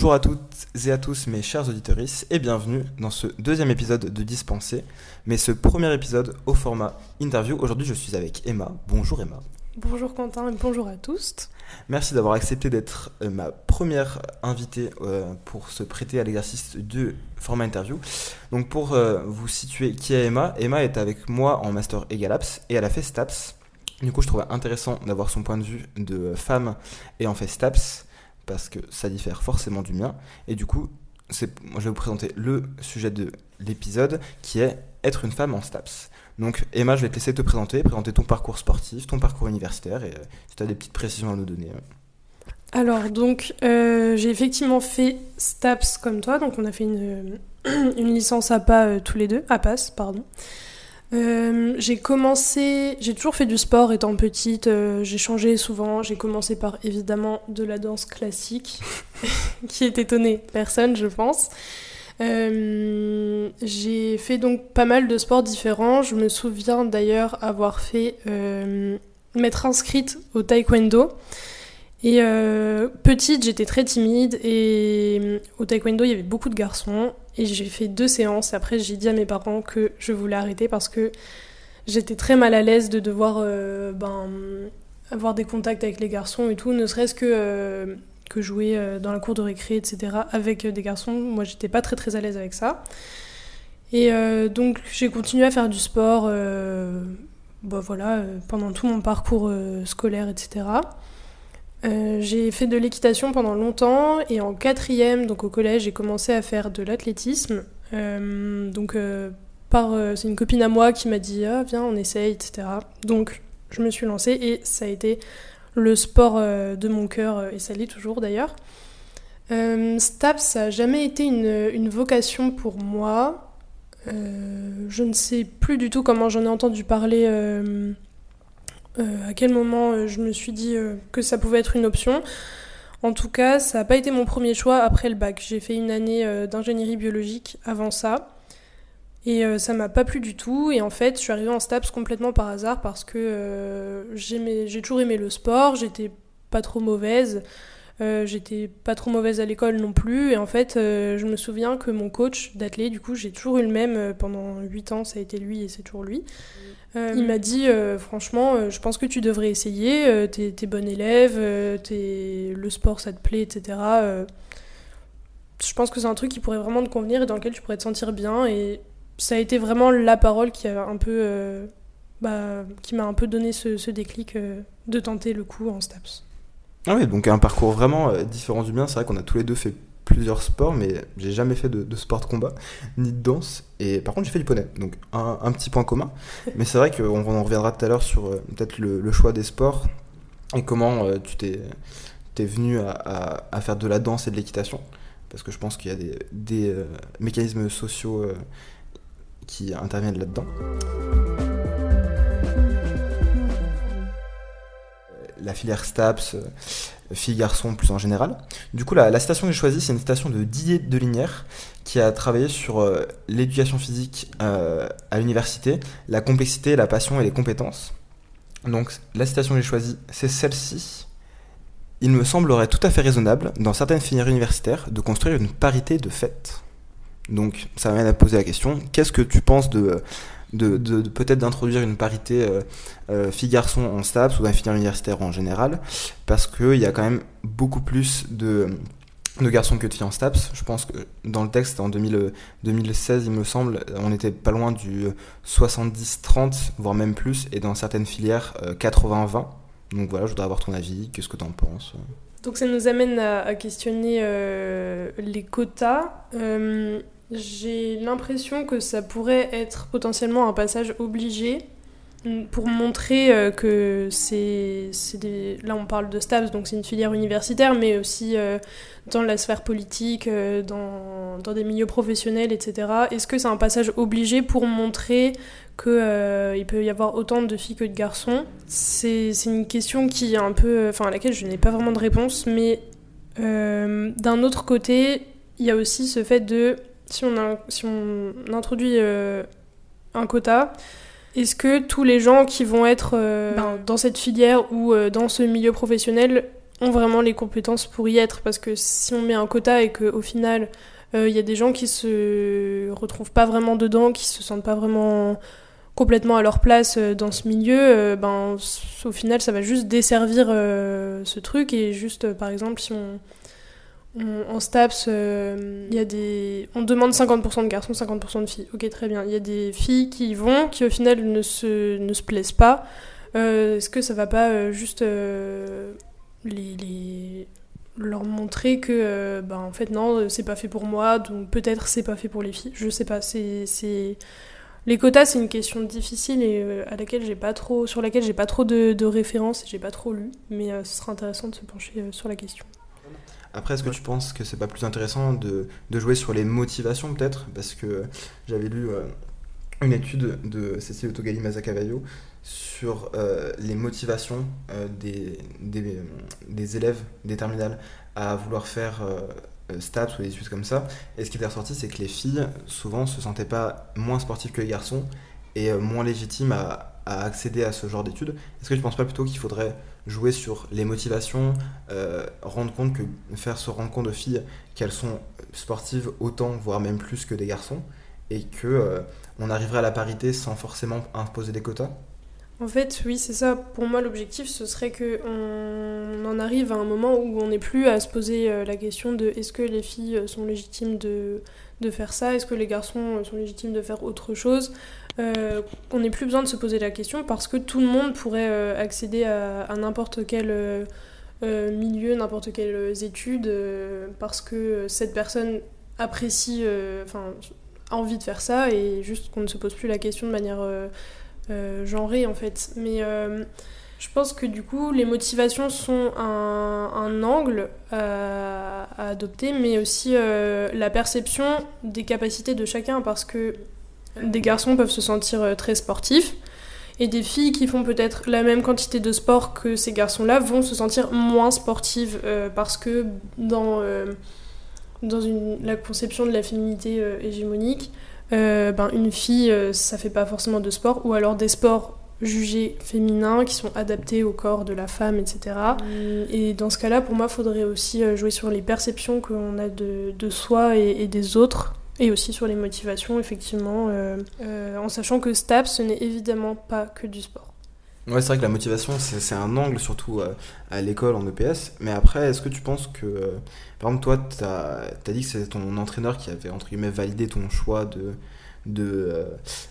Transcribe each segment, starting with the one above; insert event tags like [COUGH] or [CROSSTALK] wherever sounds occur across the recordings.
Bonjour à toutes et à tous mes chers auditeurs et bienvenue dans ce deuxième épisode de Dispensé, mais ce premier épisode au format interview. Aujourd'hui je suis avec Emma. Bonjour Emma. Bonjour Quentin et bonjour à tous. Merci d'avoir accepté d'être euh, ma première invitée euh, pour se prêter à l'exercice de format interview. Donc pour euh, vous situer qui est Emma, Emma est avec moi en master Egalaps et elle a fait STAPS. Du coup je trouvais intéressant d'avoir son point de vue de femme et en fait STAPS parce que ça diffère forcément du mien. Et du coup, je vais vous présenter le sujet de l'épisode qui est être une femme en STAPS. Donc Emma, je vais te laisser te présenter, présenter ton parcours sportif, ton parcours universitaire et euh, si tu as des petites précisions à nous donner. Euh. Alors donc euh, j'ai effectivement fait STAPS comme toi, donc on a fait une, [CLEARS THROAT] une licence à pas tous les deux, à PAS pardon. Euh, j'ai commencé, j'ai toujours fait du sport étant petite, euh, j'ai changé souvent, j'ai commencé par évidemment de la danse classique, [LAUGHS] qui est étonné personne je pense. Euh, j'ai fait donc pas mal de sports différents, je me souviens d'ailleurs avoir fait m'être inscrite au taekwondo. Et petite, j'étais très timide et au taekwondo, il y avait beaucoup de garçons et j'ai fait deux séances. Après, j'ai dit à mes parents que je voulais arrêter parce que j'étais très mal à l'aise de devoir euh, ben, avoir des contacts avec les garçons et tout, ne serait-ce que, euh, que jouer euh, dans la cour de récré, etc. avec des garçons. Moi, j'étais pas très très à l'aise avec ça. Et donc, j'ai continué à faire du sport bah, voilà, pendant tout mon parcours scolaire, etc. Euh, j'ai fait de l'équitation pendant longtemps et en quatrième, donc au collège, j'ai commencé à faire de l'athlétisme. Euh, donc euh, c'est une copine à moi qui m'a dit ah viens on essaye etc. Donc je me suis lancée et ça a été le sport de mon cœur et ça l'est toujours d'ailleurs. STAPS ça n'a jamais été une, une, vocation pour moi. je ne sais plus du tout comment j'en ai entendu parler à quel moment euh, je me suis dit euh, que ça pouvait être une option. En tout cas, ça n'a pas été mon premier choix après le bac. J'ai fait une année d'ingénierie biologique avant ça. Et ça m'a pas plu du tout. Et en fait, je suis arrivée en STAPS complètement par hasard parce que j'ai toujours aimé le sport, j'étais pas trop mauvaise. j'étais pas trop mauvaise à l'école non plus. Et en fait, je me souviens que mon coach d'athlète, du coup, j'ai toujours eu le même pendant 8 ans, ça a été lui et c'est toujours lui. Euh, il m'a dit euh, franchement, euh, je pense que tu devrais essayer. t'es, t'es bonne élève, le sport ça te plaît, etc. je pense que c'est un truc qui pourrait vraiment te convenir et dans lequel tu pourrais te sentir bien. Et ça a été vraiment la parole qui a un peu, bah, qui m'a un peu donné ce, ce déclic de tenter le coup en STAPS. Ah oui, donc un parcours vraiment différent du mien. C'est vrai qu'on a tous les deux fait plusieurs sports, mais j'ai jamais fait de, sport de combat, ni de danse. Et par contre, j'ai fait du poney, donc un, petit point commun. [LAUGHS] mais c'est vrai qu'on en reviendra tout à l'heure sur euh, peut-être le, choix des sports et comment euh, tu t'es es venu à, faire de la danse et de l'équitation. Parce que je pense qu'il y a des, des euh, mécanismes sociaux qui interviennent là-dedans. la filière STAPS, euh, filles-garçons plus en général. Du coup, la, citation que j'ai choisie, c'est une citation de Didier Delinière, qui a travaillé sur euh, l'éducation physique euh, à l'université, la complexité, la passion et les compétences. Donc, la citation que j'ai choisie, c'est celle-ci. Il me semblerait tout à fait raisonnable, dans certaines filières universitaires, de construire une parité de fait. Donc, ça m'amène à poser la question qu'est-ce que tu penses de de, peut-être d'introduire une parité euh, euh, filles-garçons en STAPS ou dans les filières universitaires en général, parce qu'il y a quand même beaucoup plus de, garçons que de filles en STAPS. Je pense que dans le texte, en 2016, il me semble, on était pas loin du 70-30, voire même plus, et dans certaines filières, 80-20. Euh, Donc voilà, je voudrais avoir ton avis, qu'est-ce que tu en penses? Donc ça nous amène à, questionner les quotas. J'ai l'impression que ça pourrait être potentiellement un passage obligé pour montrer euh, que c'est. Là, on parle de STAPS, donc c'est une filière universitaire, mais aussi euh, dans la sphère politique, euh, dans, dans, des milieux professionnels, etc. Est-ce que c'est un passage obligé pour montrer qu'il peut y avoir autant de filles que de garçons? C'est une question qui est un peu... Enfin, à laquelle je n'ai pas vraiment de réponse, mais d'un autre côté, il y a aussi ce fait de si on, si on introduit euh, un quota, est-ce que tous les gens qui vont être euh, ben, dans cette filière ou euh, dans ce milieu professionnel ont vraiment les compétences pour y être? Parce que si on met un quota et qu'au final, il y a des gens qui se retrouvent pas vraiment dedans, qui se sentent pas vraiment complètement à leur place dans ce milieu, ben, au final, ça va juste desservir ce truc. Et juste, par exemple, si on en STAPS, euh, y a des... on demande 50% de garçons, 50% de filles. Ok, très bien. Il y a des filles qui y vont, qui au final ne se, ne se plaisent pas. Euh, est-ce que ça va pas euh, juste les, leur montrer que, bah, en fait, non, c'est pas fait pour moi, donc peut-être c'est pas fait pour les filles Je sais pas. C'est. Les quotas, c'est une question difficile et à laquelle j'ai pas trop, sur laquelle j'ai pas trop de, de références et j'ai pas trop lu, mais ce sera intéressant de se pencher sur la question. Après, est-ce que tu penses que c'est pas plus intéressant de, de, jouer sur les motivations peut-être? Parce que j'avais lu euh, une étude de Cécile Togali Mazacavallo sur euh, les motivations euh, des, des, des, élèves des terminales à vouloir faire STAPS ou des études comme ça. Et ce qui était ressorti, c'est que les filles, souvent, se sentaient pas moins sportives que les garçons et moins légitimes à, à accéder à ce genre d'études. Est-ce que tu penses pas plutôt qu'il faudrait jouer sur les motivations, euh, rendre compte que faire se rendre compte filles qu'elles sont sportives autant, voire même plus que des garçons, et que euh, on arriverait à la parité sans forcément imposer des quotas En fait, oui, c'est ça. Pour moi, l'objectif, ce serait que on en arrive à un moment où on n'est plus à se poser euh, la question de est-ce que les filles sont légitimes de faire ça, est-ce que les garçons sont légitimes de faire autre chose. Euh, on n'ait plus besoin de se poser la question parce que tout le monde pourrait euh, accéder à, n'importe quel euh, milieu, n'importe quelles études, parce que cette personne apprécie, enfin, a envie de faire ça et juste qu'on ne se pose plus la question de manière genrée en fait. Mais je pense que du coup, les motivations sont un, angle à, adopter, mais aussi la perception des capacités de chacun parce que des garçons peuvent se sentir euh, très sportifs. Et des filles qui font peut-être la même quantité de sport que ces garçons-là vont se sentir moins sportives euh, parce que dans, euh, dans la conception de la féminité hégémonique, ben, une fille, ça fait pas forcément de sport, ou alors des sports jugés féminins qui sont adaptés au corps de la femme, etc. Et dans ce cas-là, pour moi, il faudrait aussi jouer sur les perceptions qu'on a de, de soi et, des autres et aussi sur les motivations, effectivement, euh, euh, en sachant que STAPS, ce n'est évidemment pas que du sport. Ouais, c'est vrai que la motivation, c'est un angle, surtout euh, à l'école en EPS. Mais après, est-ce que tu penses que, par exemple, toi, tu as, dit que c'est ton entraîneur qui avait, entre guillemets, validé ton choix de, de,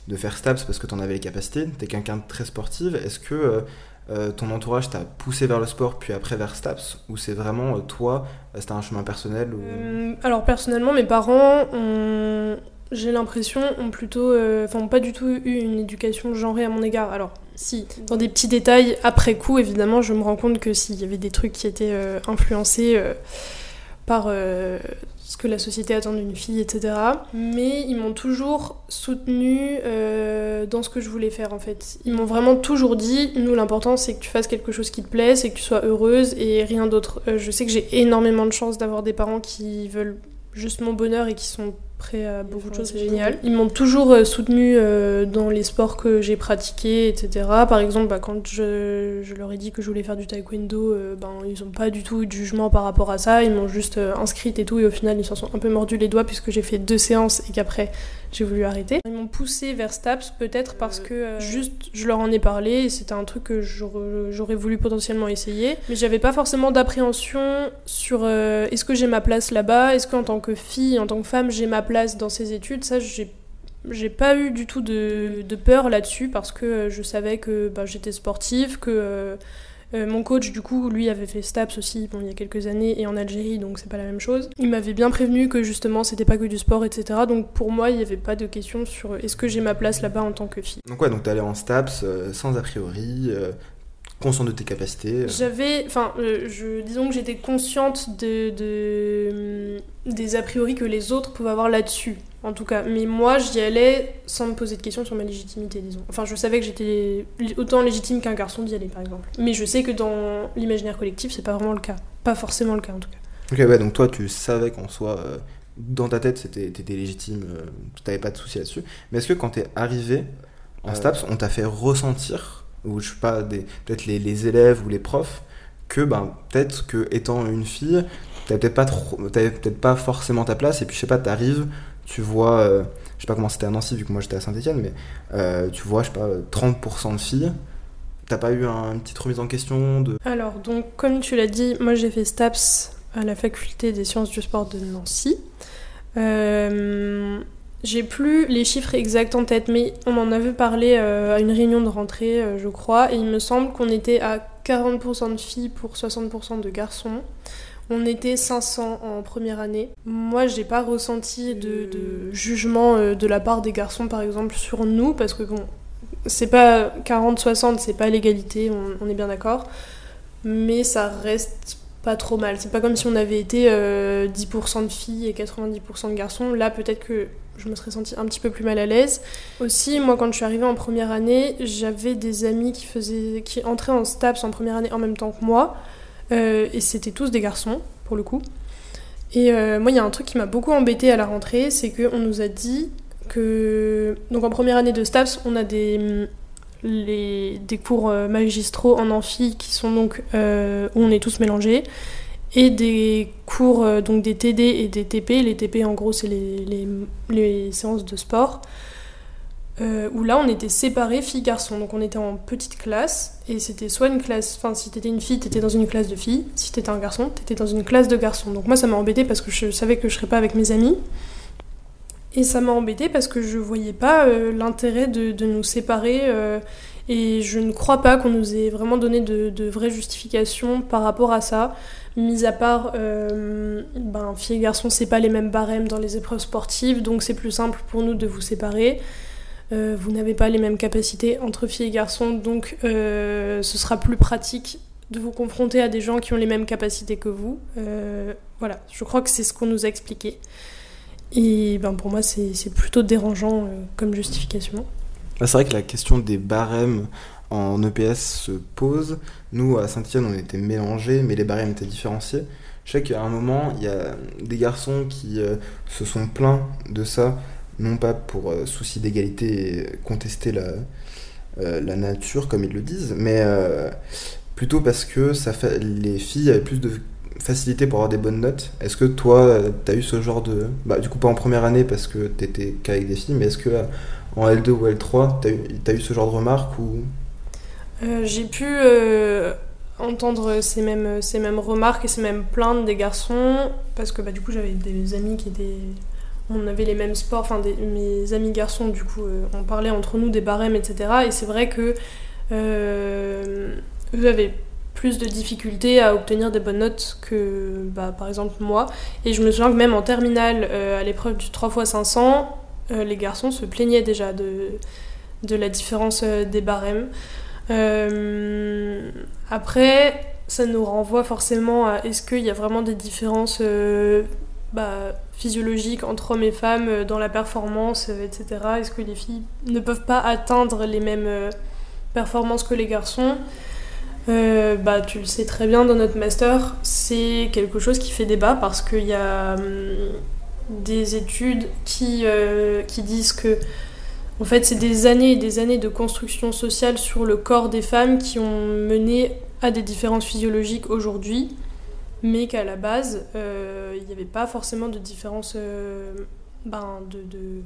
de faire STAPS parce que tu en avais les capacités, tu es quelqu'un de très sportif. Est-ce que euh, ton entourage t'a poussé vers le sport puis après vers STAPS ou c'est vraiment euh, toi euh, c'était un chemin personnel ou... alors personnellement mes parents j'ai l'impression ont plutôt enfin pas du tout eu une éducation genrée à mon égard. Alors si dans des petits détails après coup évidemment je me rends compte que s'il y avait des trucs qui étaient influencés par ce que la société attend d'une fille, etc. Mais ils m'ont toujours soutenu euh, dans ce que je voulais faire en fait. Ils m'ont vraiment toujours dit, nous l'important c'est que tu fasses quelque chose qui te plaît, c'est que tu sois heureuse et rien d'autre. Euh, je sais que j'ai énormément de chance d'avoir des parents qui veulent juste mon bonheur et qui sont prêts à beaucoup de choses, c'est génial. Ils m'ont toujours euh, soutenu euh, dans les sports que j'ai pratiqués, etc. Par exemple, bah, quand je, je, leur ai dit que je voulais faire du taekwondo, euh, ben, ils n'ont pas du tout eu de jugement par rapport à ça. Ils m'ont juste inscrite et tout, et au final, ils s'en sont un peu mordus les doigts puisque j'ai fait deux séances et qu'après, j'ai voulu arrêter. Ils m'ont poussé vers STAPS peut-être parce que juste je leur en ai parlé et c'était un truc que j'aurais voulu potentiellement essayer. Mais j'avais pas forcément d'appréhension sur est-ce que j'ai ma place là-bas, est-ce qu'en tant que fille, en tant que femme, j'ai ma place dans ces études, ça, j'ai j'ai pas eu du tout de, peur là-dessus parce que euh, je savais que bah, j'étais sportive, que euh, euh, mon coach, du coup, lui avait fait STAPS aussi il y a quelques années et en Algérie, donc c'est pas la même chose. Il m'avait bien prévenu que justement c'était pas que du sport, etc. Donc pour moi, il n'y avait pas de question sur est-ce que j'ai ma place là-bas en tant que fille. Donc ouais, donc t'es en STAPS sans a priori, consciente de tes capacités J'avais, enfin, je, disons que j'étais consciente de, de, des a priori que les autres pouvaient avoir là-dessus en tout cas. Mais moi, j'y allais sans me poser de questions sur ma légitimité, disons. Enfin, je savais que j'étais autant légitime qu'un garçon d'y aller, par exemple. Mais je sais que dans l'imaginaire collectif, c'est pas vraiment le cas. Pas forcément le cas, en tout cas. Ok, ouais, donc toi, tu savais qu'en soi, euh, dans ta tête, c'était, t'étais légitime, euh, t'avais pas de soucis là-dessus. Mais est-ce que quand t'es arrivé en euh. STAPS, on t'a fait ressentir, ou je sais pas, peut-être les, les élèves ou les profs, que ben, peut-être que étant une fille, t'avais peut-être pas, trop, peut-être pas forcément ta place, et puis je sais pas, t'arrives, tu vois, euh, je sais pas comment c'était à Nancy, vu que moi j'étais à Saint-Etienne, mais euh, tu vois, je sais pas, 30% de filles. T'as pas eu un, une petite remise en question de... Alors, donc, comme tu l'as dit, moi j'ai fait STAPS à la faculté des sciences du sport de Nancy. Euh, j'ai plus les chiffres exacts en tête, mais on en avait parlé euh, à une réunion de rentrée, euh, je crois, et il me semble qu'on était à 40% de filles pour 60% de garçons. On était 500 en première année. Moi, j'ai pas ressenti de, jugement euh, de la part des garçons, par exemple, sur nous, parce que bon, c'est pas 40-60, c'est pas l'égalité, on, est bien d'accord, mais ça reste pas trop mal. C'est pas comme si on avait été euh, 10% de filles et 90% de garçons. Là, peut-être que je me serais sentie un petit peu plus mal à l'aise. Aussi, moi, quand je suis arrivée en première année, j'avais des amis qui, faisaient, qui entraient en STAPS en première année en même temps que moi. Euh, et c'était tous des garçons, pour le coup. Et euh, moi, il y a un truc qui m'a beaucoup embêtée à la rentrée, c'est qu'on nous a dit que. Donc, en première année de STAPS, on a des, les, des cours euh, magistraux en amphi qui sont donc où on est tous mélangés et des cours euh, donc des TD et des TP. Les TP en gros c'est les, les, les séances de sport euh, où là on était séparés filles-garçons. Donc on était en petite classe et c'était soit une classe, enfin si t'étais une fille t'étais dans une classe de filles, si t'étais un garçon t'étais dans une classe de garçons. Donc moi ça m'a embêté parce que je savais que je serais pas avec mes amis. Et ça m'a embêté parce que je voyais pas euh, l'intérêt de, de, nous séparer et je ne crois pas qu'on nous ait vraiment donné de, de, vraies justifications par rapport à ça. Mis à part, euh, ben, filles et garçons, c'est pas les mêmes barèmes dans les épreuves sportives, donc c'est plus simple pour nous de vous séparer. Euh, vous n'avez pas les mêmes capacités entre filles et garçons, donc euh, ce sera plus pratique de vous confronter à des gens qui ont les mêmes capacités que vous. voilà, je crois que c'est ce qu'on nous a expliqué. Et ben pour moi, c'est plutôt dérangeant comme justification. Ah, c'est vrai que la question des barèmes en EPS se pose. Nous, à Saint-Etienne, on était mélangés, mais les barèmes étaient différenciés. Je sais qu'à un moment, il y a des garçons qui euh, se sont plaints de ça, non pas pour euh, souci d'égalité et contester la, euh, la nature, comme ils le disent, mais plutôt parce que ça les filles avaient plus de facilité pour avoir des bonnes notes. Est-ce que toi, tu as eu ce genre de... Bah, du coup, pas en première année parce que tu étais qu'avec des filles, mais est-ce que en L2 ou L3, tu as, as, eu ce genre de remarques ou... Euh, J'ai pu euh, entendre ces mêmes, ces mêmes remarques et ces mêmes plaintes des garçons parce que bah, du coup, j'avais des amis qui étaient... On avait les mêmes sports, enfin mes amis garçons, du coup, euh, on parlait entre nous des barèmes, etc. Et c'est vrai que euh, eux avaient plus de difficultés à obtenir des bonnes notes que bah, par exemple moi. Et je me souviens que même en terminale, euh, à l'épreuve du 3x500, euh, les garçons se plaignaient déjà de, la différence euh, des barèmes. Euh, après, ça nous renvoie forcément à est-ce qu'il y a vraiment des différences euh, bah, physiologiques entre hommes et femmes dans la performance, etc. Est-ce que les filles ne peuvent pas atteindre les mêmes performances que les garçons? Euh, bah, tu le sais très bien dans notre master, c'est quelque chose qui fait débat parce qu'il y a hum, des études qui, euh, qui disent que en fait, c'est des années et des années de construction sociale sur le corps des femmes qui ont mené à des différences physiologiques aujourd'hui, mais qu'à la base, euh, il n'y avait pas forcément de différence euh, ben, de, de,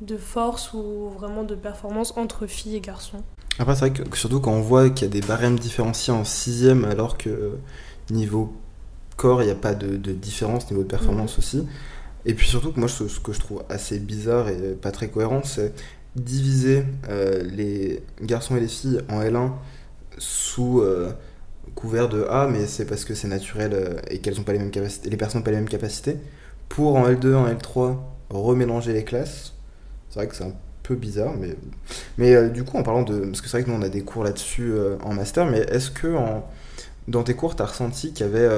de force ou vraiment de performance entre filles et garçons. Après, c'est vrai que surtout quand on voit qu'il y a des barèmes différenciés en sixième, alors que niveau corps, il n'y a pas de, de, différence, niveau de performance mmh. aussi. Et puis surtout que moi, ce, que je trouve assez bizarre et pas très cohérent, c'est diviser euh, les garçons et les filles en L1 sous euh, couvert de A, mais c'est parce que c'est naturel euh, et qu'elles ont pas les mêmes capacités, les personnes n'ont pas les mêmes capacités, pour en L2, en L3 remélanger les classes. C'est vrai que c'est un peu bizarre, mais, mais du coup, en parlant de. Parce que c'est vrai que nous, on a des cours là-dessus en master, mais est-ce que en, dans tes cours, tu as ressenti qu'il y avait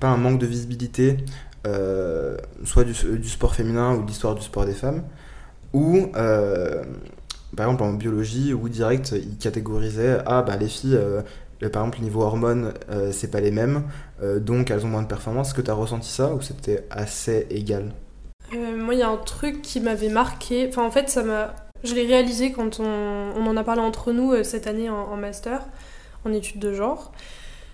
pas, un manque de visibilité, euh, soit du, sport féminin ou de l'histoire du sport des femmes, ou par exemple en biologie, où direct, ils catégorisaient Ah, ben les filles. par exemple, niveau hormones, c'est pas les mêmes, donc elles ont moins de performance. Est-ce que tu as ressenti ça ou c'était assez égal? Euh, moi, il y a un truc qui m'avait marqué. Enfin, en fait, ça m'a. Je l'ai réalisé quand on, on, en a parlé entre nous euh, cette année en, en, master, en études de genre.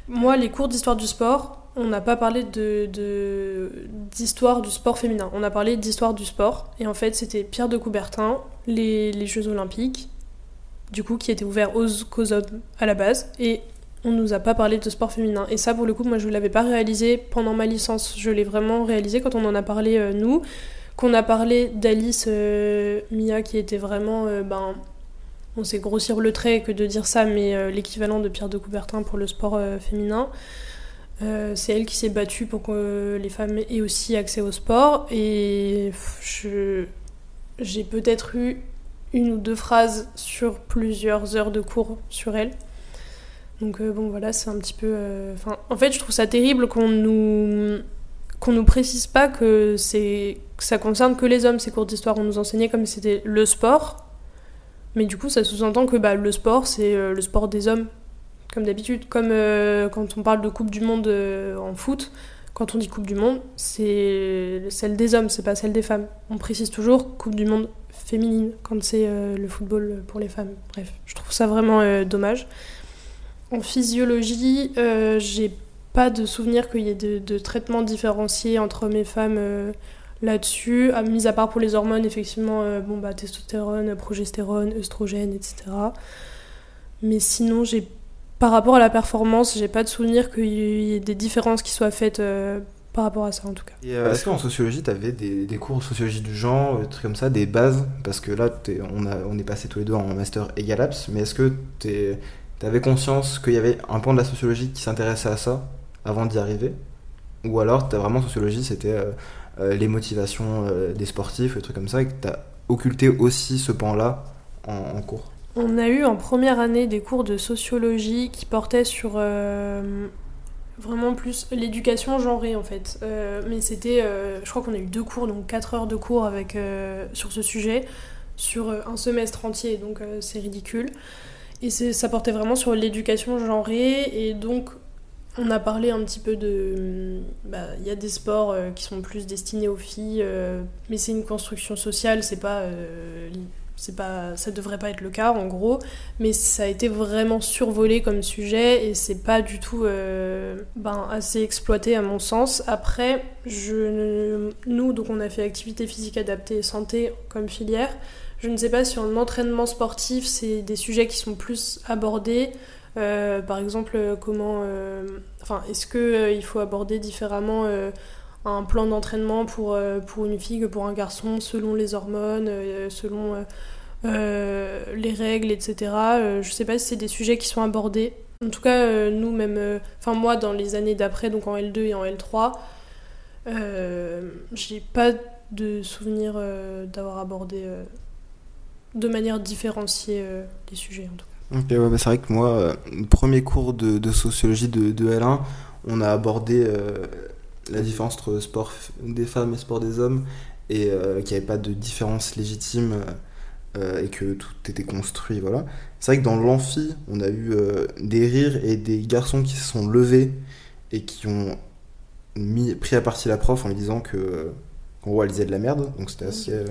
Moi, les cours d'histoire du sport, on n'a pas parlé de, d'histoire du sport féminin. On a parlé d'histoire du sport. Et en fait, c'était Pierre de Coubertin, les, les Jeux Olympiques, du coup, qui étaient ouverts aux, aux hommes à la base. Et on nous a pas parlé de sport féminin. Et ça, pour le coup, moi, je ne l'avais pas réalisé pendant ma licence. Je l'ai vraiment réalisé quand on en a parlé, euh, nous. Qu'on a parlé d'Alice euh, Mia, qui était vraiment. Euh, ben, on sait grossir le trait que de dire ça, mais l'équivalent de Pierre de Coubertin pour le sport féminin. C'est elle qui s'est battue pour que les femmes aient aussi accès au sport. Et j'ai peut-être eu une ou deux phrases sur plusieurs heures de cours sur elle. Donc euh, bon voilà, c'est un petit peu... Euh, en fait, je trouve ça terrible qu'on nous nous précise pas que ça concerne que les hommes ces cours d'histoire. On nous enseignait comme c'était le sport, mais du coup ça sous-entend que bah, le sport c'est euh, le sport des hommes, comme d'habitude. Comme quand on parle de Coupe du Monde en foot, quand on dit Coupe du Monde, c'est celle des hommes, c'est pas celle des femmes. On précise toujours Coupe du Monde féminine quand c'est le football pour les femmes. Bref, je trouve ça vraiment dommage. En physiologie, euh, j'ai pas de souvenir qu'il y ait de, de traitements différenciés entre hommes et femmes euh, là-dessus, à, mis à part pour les hormones, effectivement, euh, bon, bah, testostérone, progestérone, œstrogène, etc. Mais sinon, j'ai par rapport à la performance, j'ai pas de souvenir qu'il y ait des différences qui soient faites par rapport à ça en tout cas. est-ce qu'en sociologie, tu avais des, cours de sociologie du genre, des trucs comme ça, des bases? Parce que là, on, a, on est passé tous les deux en master égalaps, mais est-ce que tu es T'avais conscience qu'il y avait un point de la sociologie qui s'intéressait à ça avant d'y arriver? Ou alors, as vraiment sociologie, c'était euh, euh, les motivations euh, des sportifs, des trucs comme ça, et que t'as occulté aussi ce pan-là en, cours? On a eu en première année des cours de sociologie qui portaient sur vraiment plus l'éducation genrée en fait. mais c'était, je crois qu'on a eu deux cours, donc quatre heures de cours avec, sur ce sujet, sur un semestre entier, donc c'est ridicule. Et ça portait vraiment sur l'éducation genrée. Et donc, on a parlé un petit peu de. Bah, il y a des sports euh, qui sont plus destinés aux filles, euh, mais c'est une construction sociale, c'est pas. Euh, c'est pas, ça devrait pas être le cas en gros, mais ça a été vraiment survolé comme sujet et c'est pas du tout ben, assez exploité à mon sens. Après, je, nous, donc on a fait activité physique adaptée et santé comme filière. Je ne sais pas si en entraînement sportif, c'est des sujets qui sont plus abordés. Euh, par exemple, euh, comment. Euh, enfin, est-ce qu'il il faut aborder différemment un plan d'entraînement pour, pour une fille que pour un garçon, selon les hormones, selon les règles, etc. je sais pas si c'est des sujets qui sont abordés. En tout cas, nous, même. Enfin, moi, dans les années d'après, donc en L2 et en L3, j'ai pas de souvenir d'avoir abordé de manière différenciée euh, les sujets en tout cas. C'est vrai que moi, euh, premier cours de, sociologie de, L1, on a abordé euh, la différence entre sport des femmes et sport des hommes et qu'il n'y avait pas de différence légitime et que tout était construit. Voilà. C'est vrai que dans l'amphi, on a eu des rires et des garçons qui se sont levés et qui ont mis, pris à partie la prof en lui disant que en gros elle disait de la merde donc c'était assez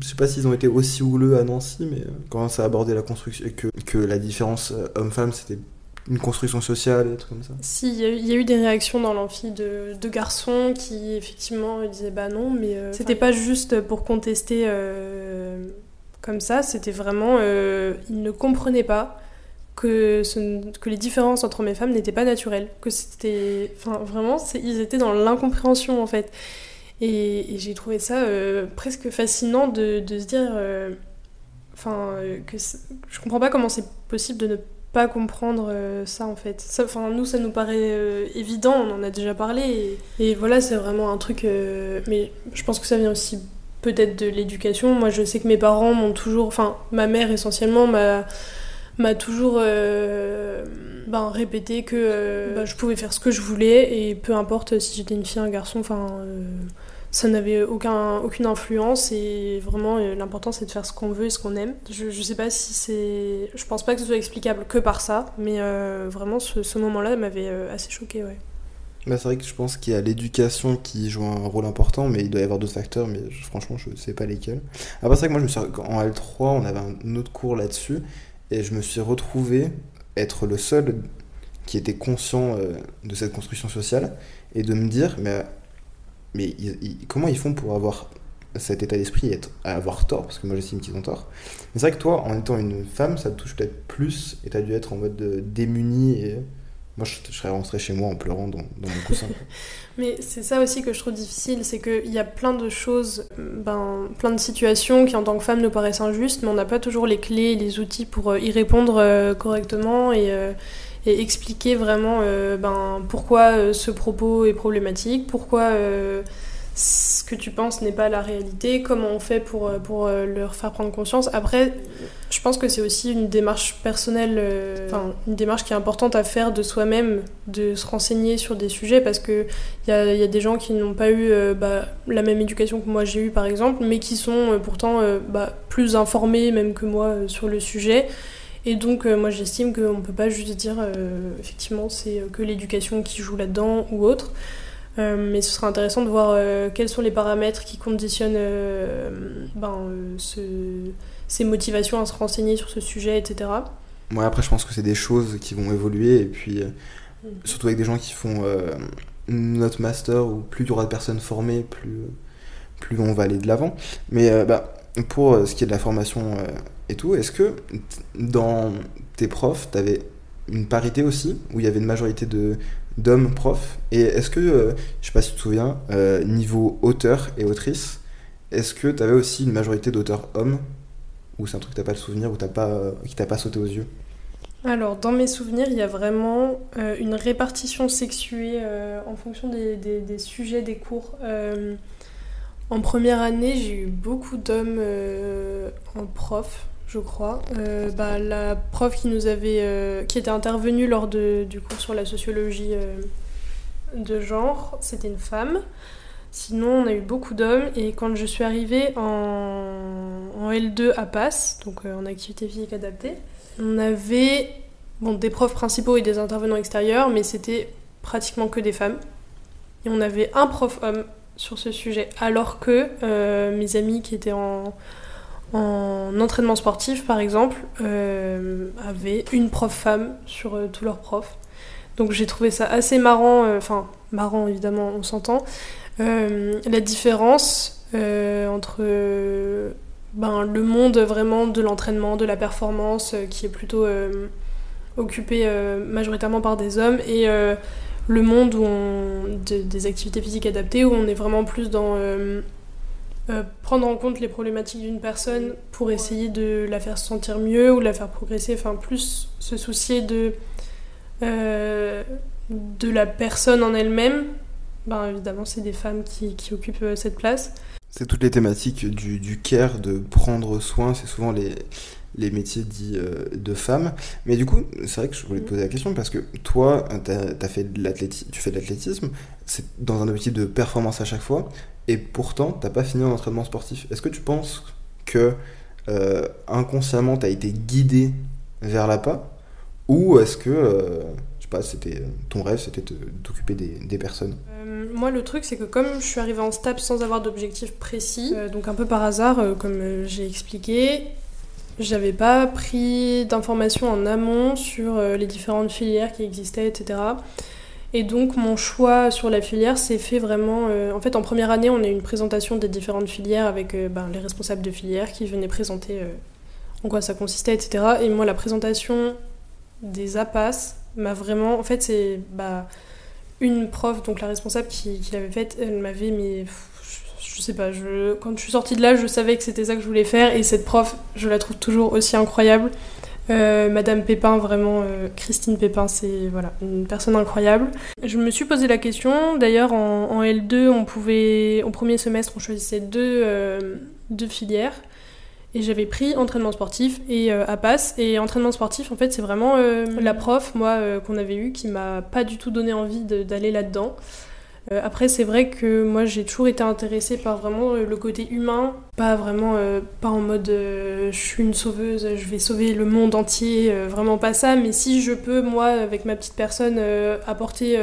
je sais pas s'ils ont été aussi houleux à Nancy, mais euh, quand ça a abordé la construction, que, que la différence euh, homme-femme, c'était une construction sociale et des trucs comme ça. Si, il y, a eu des réactions dans l'amphi de, de, garçons qui effectivement disaient bah non, mais euh, c'était pas juste pour contester comme ça, c'était vraiment. ils ne comprenaient pas que, que les différences entre hommes et femmes n'étaient pas naturelles, que c'était. Enfin, vraiment, ils étaient dans l'incompréhension en fait. Et, j'ai trouvé ça euh, presque fascinant de, de se dire. Euh, enfin, euh, que je comprends pas comment c'est possible de ne pas comprendre ça en fait. Enfin, nous, ça nous paraît évident, on en a déjà parlé. Et, voilà, c'est vraiment un truc. mais je pense que ça vient aussi peut-être de l'éducation. Moi, je sais que mes parents m'ont toujours. Enfin, ma mère essentiellement m'a m'a toujours ben, répété que ben, je pouvais faire ce que je voulais et peu importe si j'étais une fille, un garçon, enfin ça n'avait aucun, aucune influence et vraiment euh, l'important c'est de faire ce qu'on veut et ce qu'on aime. Je, je sais pas si c'est. Je pense pas que ce soit explicable que par ça, mais euh, vraiment ce, moment-là m'avait euh, assez choqué, ouais. Bah, c'est vrai que je pense qu'il y a l'éducation qui joue un rôle important, mais il doit y avoir d'autres facteurs, mais franchement je sais pas lesquels. Après, c'est vrai que moi je me suis. En L3, on avait un autre cours là-dessus, et je me suis retrouvé être le seul qui étaient conscients de cette construction sociale et de me dire, mais, mais comment ils font pour avoir cet état d'esprit et avoir tort, parce que moi j'estime qu'ils ont tort. C'est vrai que toi, en étant une femme, ça te touche peut-être plus et t'as dû être en mode démuni et moi je, serais rentré chez moi en pleurant dans, mon coussin. [LAUGHS] Mais c'est ça aussi que je trouve difficile, c'est qu'il y a plein de choses, ben, plein de situations qui en tant que femme nous paraissent injustes, mais on n'a pas toujours les clés, les outils pour euh, y répondre euh, correctement euh, et, expliquer vraiment ben, pourquoi ce propos est problématique, pourquoi ce que tu penses n'est pas la réalité, comment on fait pour, euh, pour euh, leur faire prendre conscience. Après, je pense que c'est aussi une démarche personnelle, euh, une démarche qui est importante à faire de soi-même, de se renseigner sur des sujets, parce qu'il y a, y a des gens qui n'ont pas eu bah, la même éducation que moi j'ai eu, par exemple, mais qui sont pourtant bah, plus informés même que moi sur le sujet. Et donc, moi, j'estime qu'on ne peut pas juste dire, effectivement, c'est que l'éducation qui joue là-dedans ou autre. Euh, mais ce serait intéressant de voir euh, quels sont les paramètres qui conditionnent euh, ben, ces motivations à se renseigner sur ce sujet, etc. Moi, après, je pense que c'est des choses qui vont évoluer, et puis mm. surtout avec des gens qui font notre master, où plus il y aura de personnes formées, plus, plus on va aller de l'avant. Mais bah, pour ce qui est de la formation et tout, est-ce que dans tes profs, tu avais une parité aussi, où il y avait une majorité de, d'hommes profs? Et est-ce que, euh, je sais pas si tu te souviens, euh, niveau auteur et autrice, est-ce que tu avais aussi une majorité d'auteurs hommes? Ou c'est un truc que t'as pas le souvenir, ou pas, euh, qui t'a pas sauté aux yeux? Alors, dans mes souvenirs, il y a vraiment une répartition sexuée en fonction des, des, sujets des cours. en première année, j'ai eu beaucoup d'hommes en prof je crois. Euh, bah, la prof qui nous avait, euh, qui était intervenue lors de, du cours sur la sociologie euh, de genre, c'était une femme. Sinon, on a eu beaucoup d'hommes et quand je suis arrivée en, en L2 à PASS, donc en activité physique adaptée, on avait bon, des profs principaux et des intervenants extérieurs, mais c'était pratiquement que des femmes. Et on avait un prof homme sur ce sujet, alors que mes amis qui étaient en, en entraînement sportif, par exemple, euh, avait une prof femme sur euh, tous leurs profs. Donc j'ai trouvé ça assez marrant, euh, enfin marrant évidemment, on s'entend, la différence entre ben, le monde vraiment de l'entraînement, de la performance, qui est plutôt occupé majoritairement par des hommes, et le monde où on, des activités physiques adaptées, où on est vraiment plus dans euh, prendre en compte les problématiques d'une personne pour essayer de la faire se sentir mieux ou la faire progresser, enfin plus se soucier de, euh, de la personne en elle-même, ben, évidemment c'est des femmes qui, qui occupent euh, cette place. C'est toutes les thématiques du, du care, de prendre soin, c'est souvent les, les métiers dits de femmes. Mais du coup, c'est vrai que je voulais te poser la question parce que toi, as, fait de tu fais de l'athlétisme, c'est dans un objectif de performance à chaque fois et pourtant t'as pas fini en entraînement sportif. Est-ce que tu penses que euh, inconsciemment t'as été guidé vers la pas? Ou est-ce que euh, je sais pas c'était ton rêve c'était d'occuper des, des, personnes? Euh, Moi le truc c'est que comme je suis arrivée en STAP sans avoir d'objectif précis, donc un peu par hasard comme j'ai expliqué, j'avais pas pris d'informations en amont sur les différentes filières qui existaient, etc. Et donc mon choix sur la filière s'est fait vraiment... Euh, en fait en première année on a eu une présentation des différentes filières avec euh, ben, les responsables de filière qui venaient présenter euh, en quoi ça consistait, etc. Et moi la présentation des APAS m'a vraiment... En fait c'est bah, une prof, donc la responsable qui, l'avait faite, elle m'avait mis... Je, sais pas, je, quand je suis sortie de là je savais que c'était ça que je voulais faire et cette prof je la trouve toujours aussi incroyable. Euh, Madame Pépin, vraiment, euh, Christine Pépin, c'est voilà, une personne incroyable. Je me suis posé la question, d'ailleurs en, L2, on pouvait, au premier semestre, on choisissait deux, euh, deux filières. Et j'avais pris entraînement sportif et APAS. Et entraînement sportif, en fait, c'est vraiment la prof, moi, qu'on avait eue, qui m'a pas du tout donné envie d'aller là-dedans. Euh, après, c'est vrai que moi j'ai toujours été intéressée par vraiment euh, le côté humain, pas vraiment, euh, pas en mode je suis une sauveuse, je vais sauver le monde entier, vraiment pas ça, mais si je peux, moi, avec ma petite personne, apporter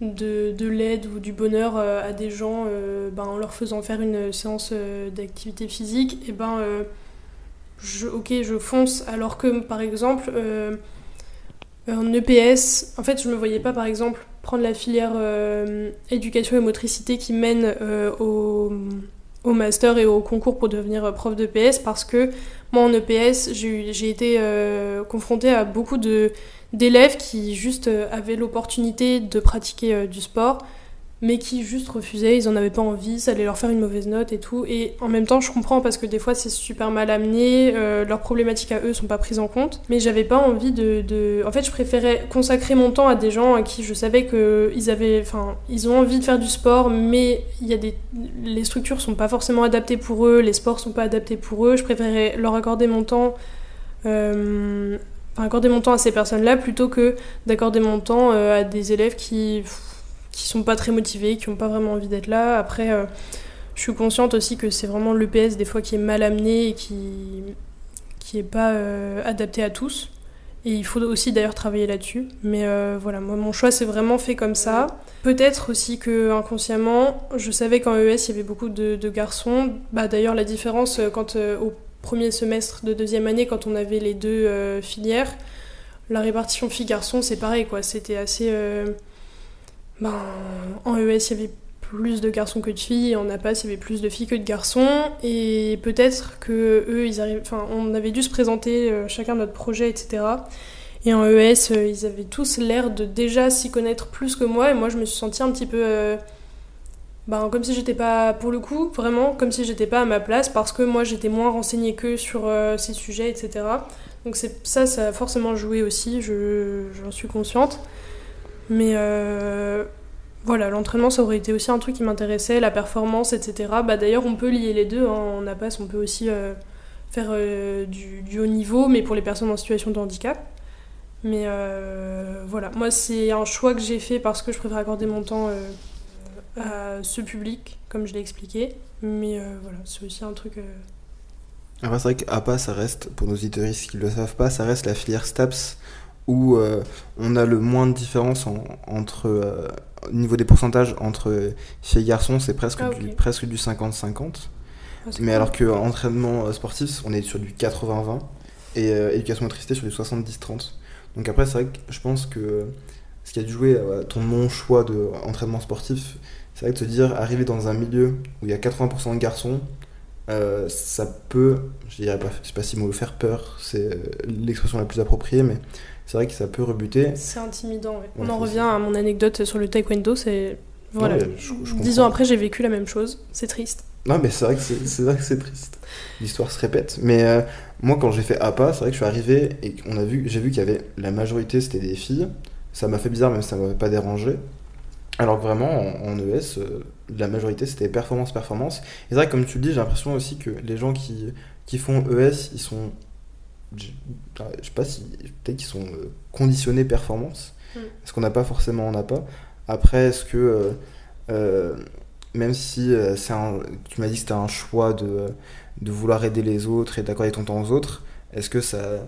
de, de l'aide ou du bonheur à des gens ben, en leur faisant faire une séance d'activité physique, et ben, je, ok, je fonce, alors que par exemple En EPS, en fait, je me voyais pas, par exemple, prendre la filière éducation et motricité qui mène au, au, master et au concours pour devenir prof d'EPS parce que moi, en EPS, j'ai été confrontée à beaucoup d'élèves qui juste avaient l'opportunité de pratiquer du sport mais qui juste refusaient, ils en avaient pas envie, ça allait leur faire une mauvaise note et tout. Et en même temps, je comprends parce que des fois c'est super mal amené, euh, leurs problématiques à eux sont pas prises en compte. Mais j'avais pas envie de, En fait, je préférais consacrer mon temps à des gens à qui je savais qu'ils avaient. Enfin, ils ont envie de faire du sport, mais il y a des... les structures sont pas forcément adaptées pour eux, les sports sont pas adaptés pour eux. Je préférais leur accorder mon temps. Euh... Enfin, accorder mon temps à ces personnes-là plutôt que d'accorder mon temps euh, à des élèves qui qui sont pas très motivés, qui ont pas vraiment envie d'être là. Après, euh, je suis consciente aussi que c'est vraiment l'EPS des fois qui est mal amené et qui qui est pas euh, adapté à tous. Et il faut aussi d'ailleurs travailler là-dessus. Mais euh, voilà, moi mon choix s'est vraiment fait comme ça. Peut-être aussi que inconsciemment, je savais qu'en ES il y avait beaucoup de, garçons. Bah, d'ailleurs la différence quand au premier semestre de deuxième année, quand on avait les deux filières, la répartition filles-garçons c'est pareil quoi. C'était assez ben, en ES, il y avait plus de garçons que de filles, et en APAS, il y avait plus de filles que de garçons, et peut-être que eux, ils arrivent, enfin, on avait dû se présenter euh, chacun notre projet, etc. Et en ES, euh, ils avaient tous l'air de déjà s'y connaître plus que moi, et moi, je me suis sentie un petit peu, euh, ben, comme si j'étais pas, pour le coup, vraiment, comme si j'étais pas à ma place, parce que moi, j'étais moins renseignée qu'eux sur ces sujets, etc. Donc ça, ça a forcément joué aussi, j'en suis consciente. Mais euh, voilà, l'entraînement, ça aurait été aussi un truc qui m'intéressait, la performance, etc. Bah, D'ailleurs, on peut lier les deux. Hein. En APAS, on peut aussi euh, faire euh, du, haut niveau, mais pour les personnes en situation de handicap. Mais voilà, moi, c'est un choix que j'ai fait parce que je préfère accorder mon temps à ce public, comme je l'ai expliqué. Mais voilà, c'est aussi un truc. Après, c'est vrai qu'APA, ça reste, pour nos auditeurs qui ne le savent pas, ça reste la filière STAPS où euh, on a le moins de différence entre euh, au niveau des pourcentages entre filles et garçons, c'est presque, ah, du, presque du 50-50. Ah, Mais alors que entraînement euh, sportif, on est sur du 80-20 et éducation motricité sur du 70-30. Donc après, c'est vrai que je pense que ce qui a dû jouer à ton non-choix d'entraînement sportif, c'est vrai de se dire, arriver dans un milieu où il y a 80% de garçons, ça peut, je dirais pas, je sais pas si mot faire peur, c'est l'expression la plus appropriée, mais c'est vrai que ça peut rebuter. C'est intimidant, On en revient à mon anecdote sur le taekwondo, c'est... Voilà. Dix ans après, j'ai vécu la même chose. C'est triste. Non, mais c'est vrai que c'est vrai que c'est triste. L'histoire se répète. Mais euh, moi, quand j'ai fait APA, c'est vrai que je suis arrivé et on a vu, j'ai vu qu'il y avait la majorité, c'était des filles. Ça m'a fait bizarre, même si ça m'avait pas dérangé. Alors que vraiment, en, ES, euh, la majorité, c'était performance, performance. Et c'est vrai que, comme tu le dis, j'ai l'impression aussi que les gens qui, qui font ES, ils sont je, sais pas si peut-être qu'ils sont euh, conditionnés performance, mm. ce qu'on n'a pas forcément on n'a pas. Après, est-ce que euh, euh, même si c'est tu m'as dit que c'était un choix de, de vouloir aider les autres et d'accorder ton temps aux autres, est-ce que ça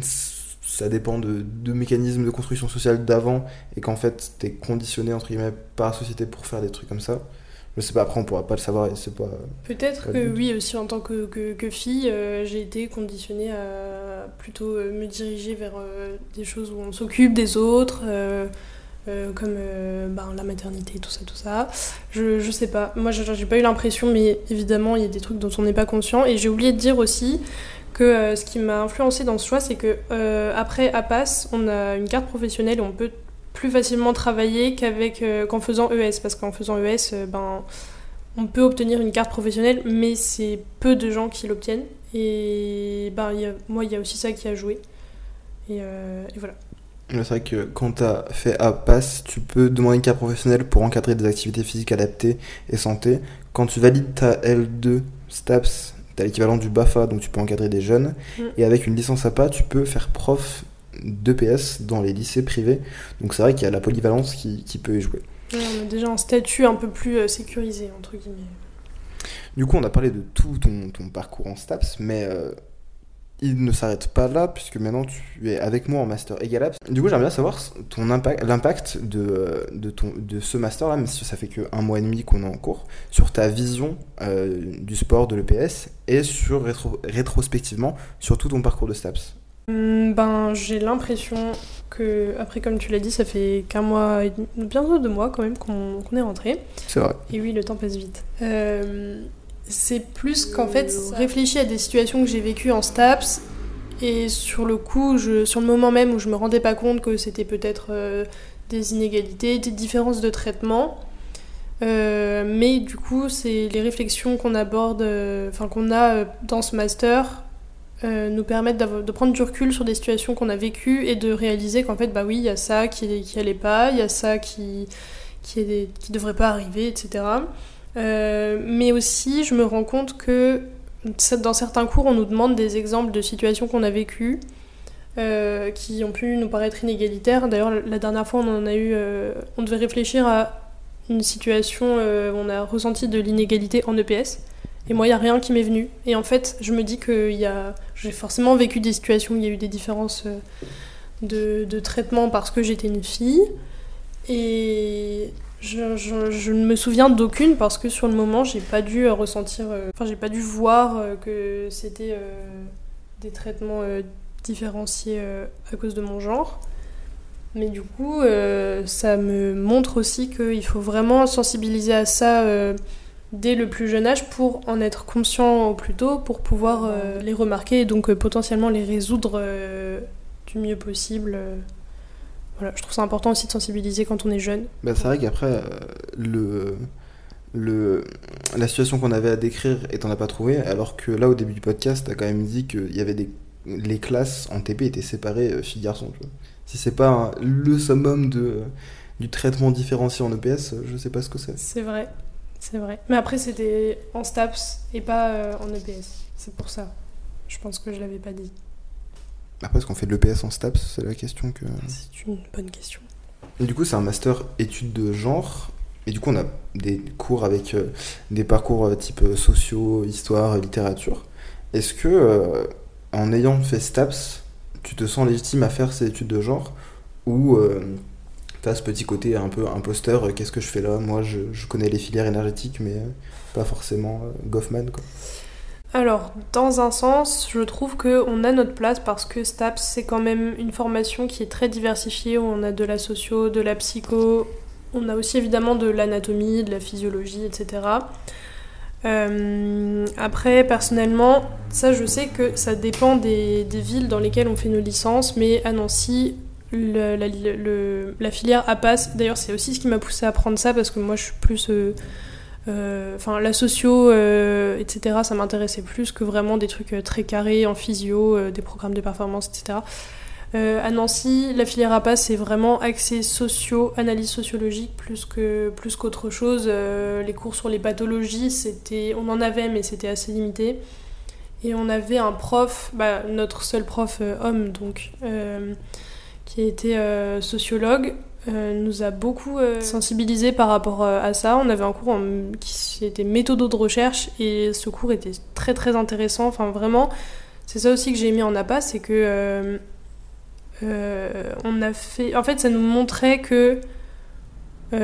ça dépend de, de mécanismes de construction sociale d'avant et qu'en fait tu es conditionné entre guillemets par la société pour faire des trucs comme ça? Je sais pas, après on pourra pas le savoir et c'est pas. Peut-être que oui, aussi en tant que, que, fille, euh, j'ai été conditionnée à plutôt euh, me diriger vers euh, des choses où on s'occupe des autres, comme ben, la maternité, tout ça, tout ça. Je, je sais pas. Moi, j'ai pas eu l'impression, mais évidemment, il y a des trucs dont on n'est pas conscient. Et j'ai oublié de dire aussi que ce qui m'a influencé dans ce choix, c'est que après APAS, on a une carte professionnelle où on peut plus facilement travailler qu'avec euh, qu'en faisant ES parce qu'en faisant ES euh, ben on peut obtenir une carte professionnelle mais c'est peu de gens qui l'obtiennent et ben y a, moi il y a aussi ça qui a joué et, euh, voilà c'est vrai que quand tu as fait APAS, tu peux demander une carte professionnelle pour encadrer des activités physiques adaptées et santé. Quand tu valides ta L2 STAPS, tu as l'équivalent du BAFA, donc tu peux encadrer des jeunes. Mm. Et avec une licence APA, tu peux faire prof d'EPS dans les lycées privés. Donc c'est vrai qu'il y a la polyvalence qui, peut y jouer. on a déjà un statut un peu plus euh, sécurisé, entre guillemets. Du coup, on a parlé de tout ton, parcours en STAPS, mais euh, il ne s'arrête pas là, puisque maintenant tu es avec moi en Master Egalabs. Du coup, j'aimerais bien savoir ton impact, l'impact de, de, ton, de ce Master-là, même si ça fait qu'un mois et demi qu'on est en cours, sur ta vision euh, du sport, de l'EPS, et sur rétrospectivement sur tout ton parcours de STAPS. Hmm, ben, j'ai l'impression que, après, comme tu l'as dit, ça fait qu'un mois, et demi- bientôt deux mois quand même qu'on est rentré. C'est vrai. Et oui, le temps passe vite. Euh, c'est plus qu'en fait, réfléchir à des situations que j'ai vécues en STAPS. Et sur le coup, je, sur le moment même où je me rendais pas compte que c'était peut-être euh, des inégalités, des différences de traitement. Euh, mais du coup, c'est les réflexions qu'on aborde, euh, enfin qu'on a euh, dans ce master, euh, nous permettent de prendre du recul sur des situations qu'on a vécues et de réaliser qu'en fait, bah oui, il y a ça qui, qui allait pas, il y a ça qui, qui, qui devrait pas arriver, etc. Euh, mais aussi, je me rends compte que dans certains cours, on nous demande des exemples de situations qu'on a vécues euh, qui ont pu nous paraître inégalitaires. D'ailleurs, la dernière fois, on en a eu, on devait réfléchir à une situation où on a ressenti de l'inégalité en EPS. Et moi, il n'y a rien qui m'est venu. Et en fait, je me dis que a... j'ai forcément vécu des situations où il y a eu des différences euh, de, traitement parce que j'étais une fille. Et je, ne me souviens d'aucune parce que sur le moment, j'ai pas dû euh, ressentir. euh, Enfin, j'ai pas dû voir que c'était des traitements différenciés à cause de mon genre. Mais du coup, ça me montre aussi qu'il faut vraiment sensibiliser à ça dès le plus jeune âge pour en être conscient au plus tôt, pour pouvoir euh, les remarquer et donc euh, potentiellement les résoudre euh, du mieux possible. Voilà, je trouve ça important aussi de sensibiliser quand on est jeune. Bah, c'est vrai qu'après, le, le, la situation qu'on avait à décrire et t'en as pas trouvé, alors que là, au début du podcast, t'as quand même dit qu'il y avait des. Les classes en TP étaient séparées filles-garçons. Si c'est pas un- le summum de, du traitement différencié en EPS, je sais pas ce que c'est. C'est vrai, c'est vrai. Mais après, c'était en STAPS et pas euh, en EPS. C'est pour ça. Je pense que je l'avais pas dit. Après, est-ce qu'on fait de l'EPS en STAPS C'est la question que. C'est une bonne question. Et du coup, c'est un master études de genre. Et du coup, on a des cours avec euh, des parcours euh, type euh, sociaux, histoire, littérature. Est-ce que, en ayant fait STAPS, tu te sens légitime à faire ces études de genre? Ou euh, t'as ce petit côté un peu imposteur euh, Qu'est-ce que je fais là? Moi, je, connais les filières énergétiques, mais euh, pas forcément euh, Goffman, quoi. Alors, dans un sens, je trouve qu'on a notre place parce que STAPS, c'est quand même une formation qui est très diversifiée, où on a de la socio, de la psycho, on a aussi évidemment de l'anatomie, de la physiologie, etc. Après, personnellement, ça je sais que ça dépend des, des villes dans lesquelles on fait nos licences, mais à Nancy, la, filière APAS, d'ailleurs c'est aussi ce qui m'a poussé à prendre ça, parce que moi je suis plus... euh, euh, Enfin, la socio, euh, etc., ça m'intéressait plus que vraiment des trucs très carrés en physio, des programmes de performance, etc. À Nancy, la filière APA, c'est vraiment axé socio, analyse sociologique, plus que plus qu'autre chose. Les cours sur les pathologies, c'était, on en avait, mais c'était assez limité. Et on avait un prof, bah, notre seul prof homme, donc, qui était euh, sociologue, euh, nous a beaucoup euh, sensibilisé par rapport à ça. On avait un cours qui était méthode de recherche et ce cours était très très intéressant. Enfin vraiment, c'est ça aussi que j'ai aimé en APA, c'est que on a fait. En fait, ça nous montrait que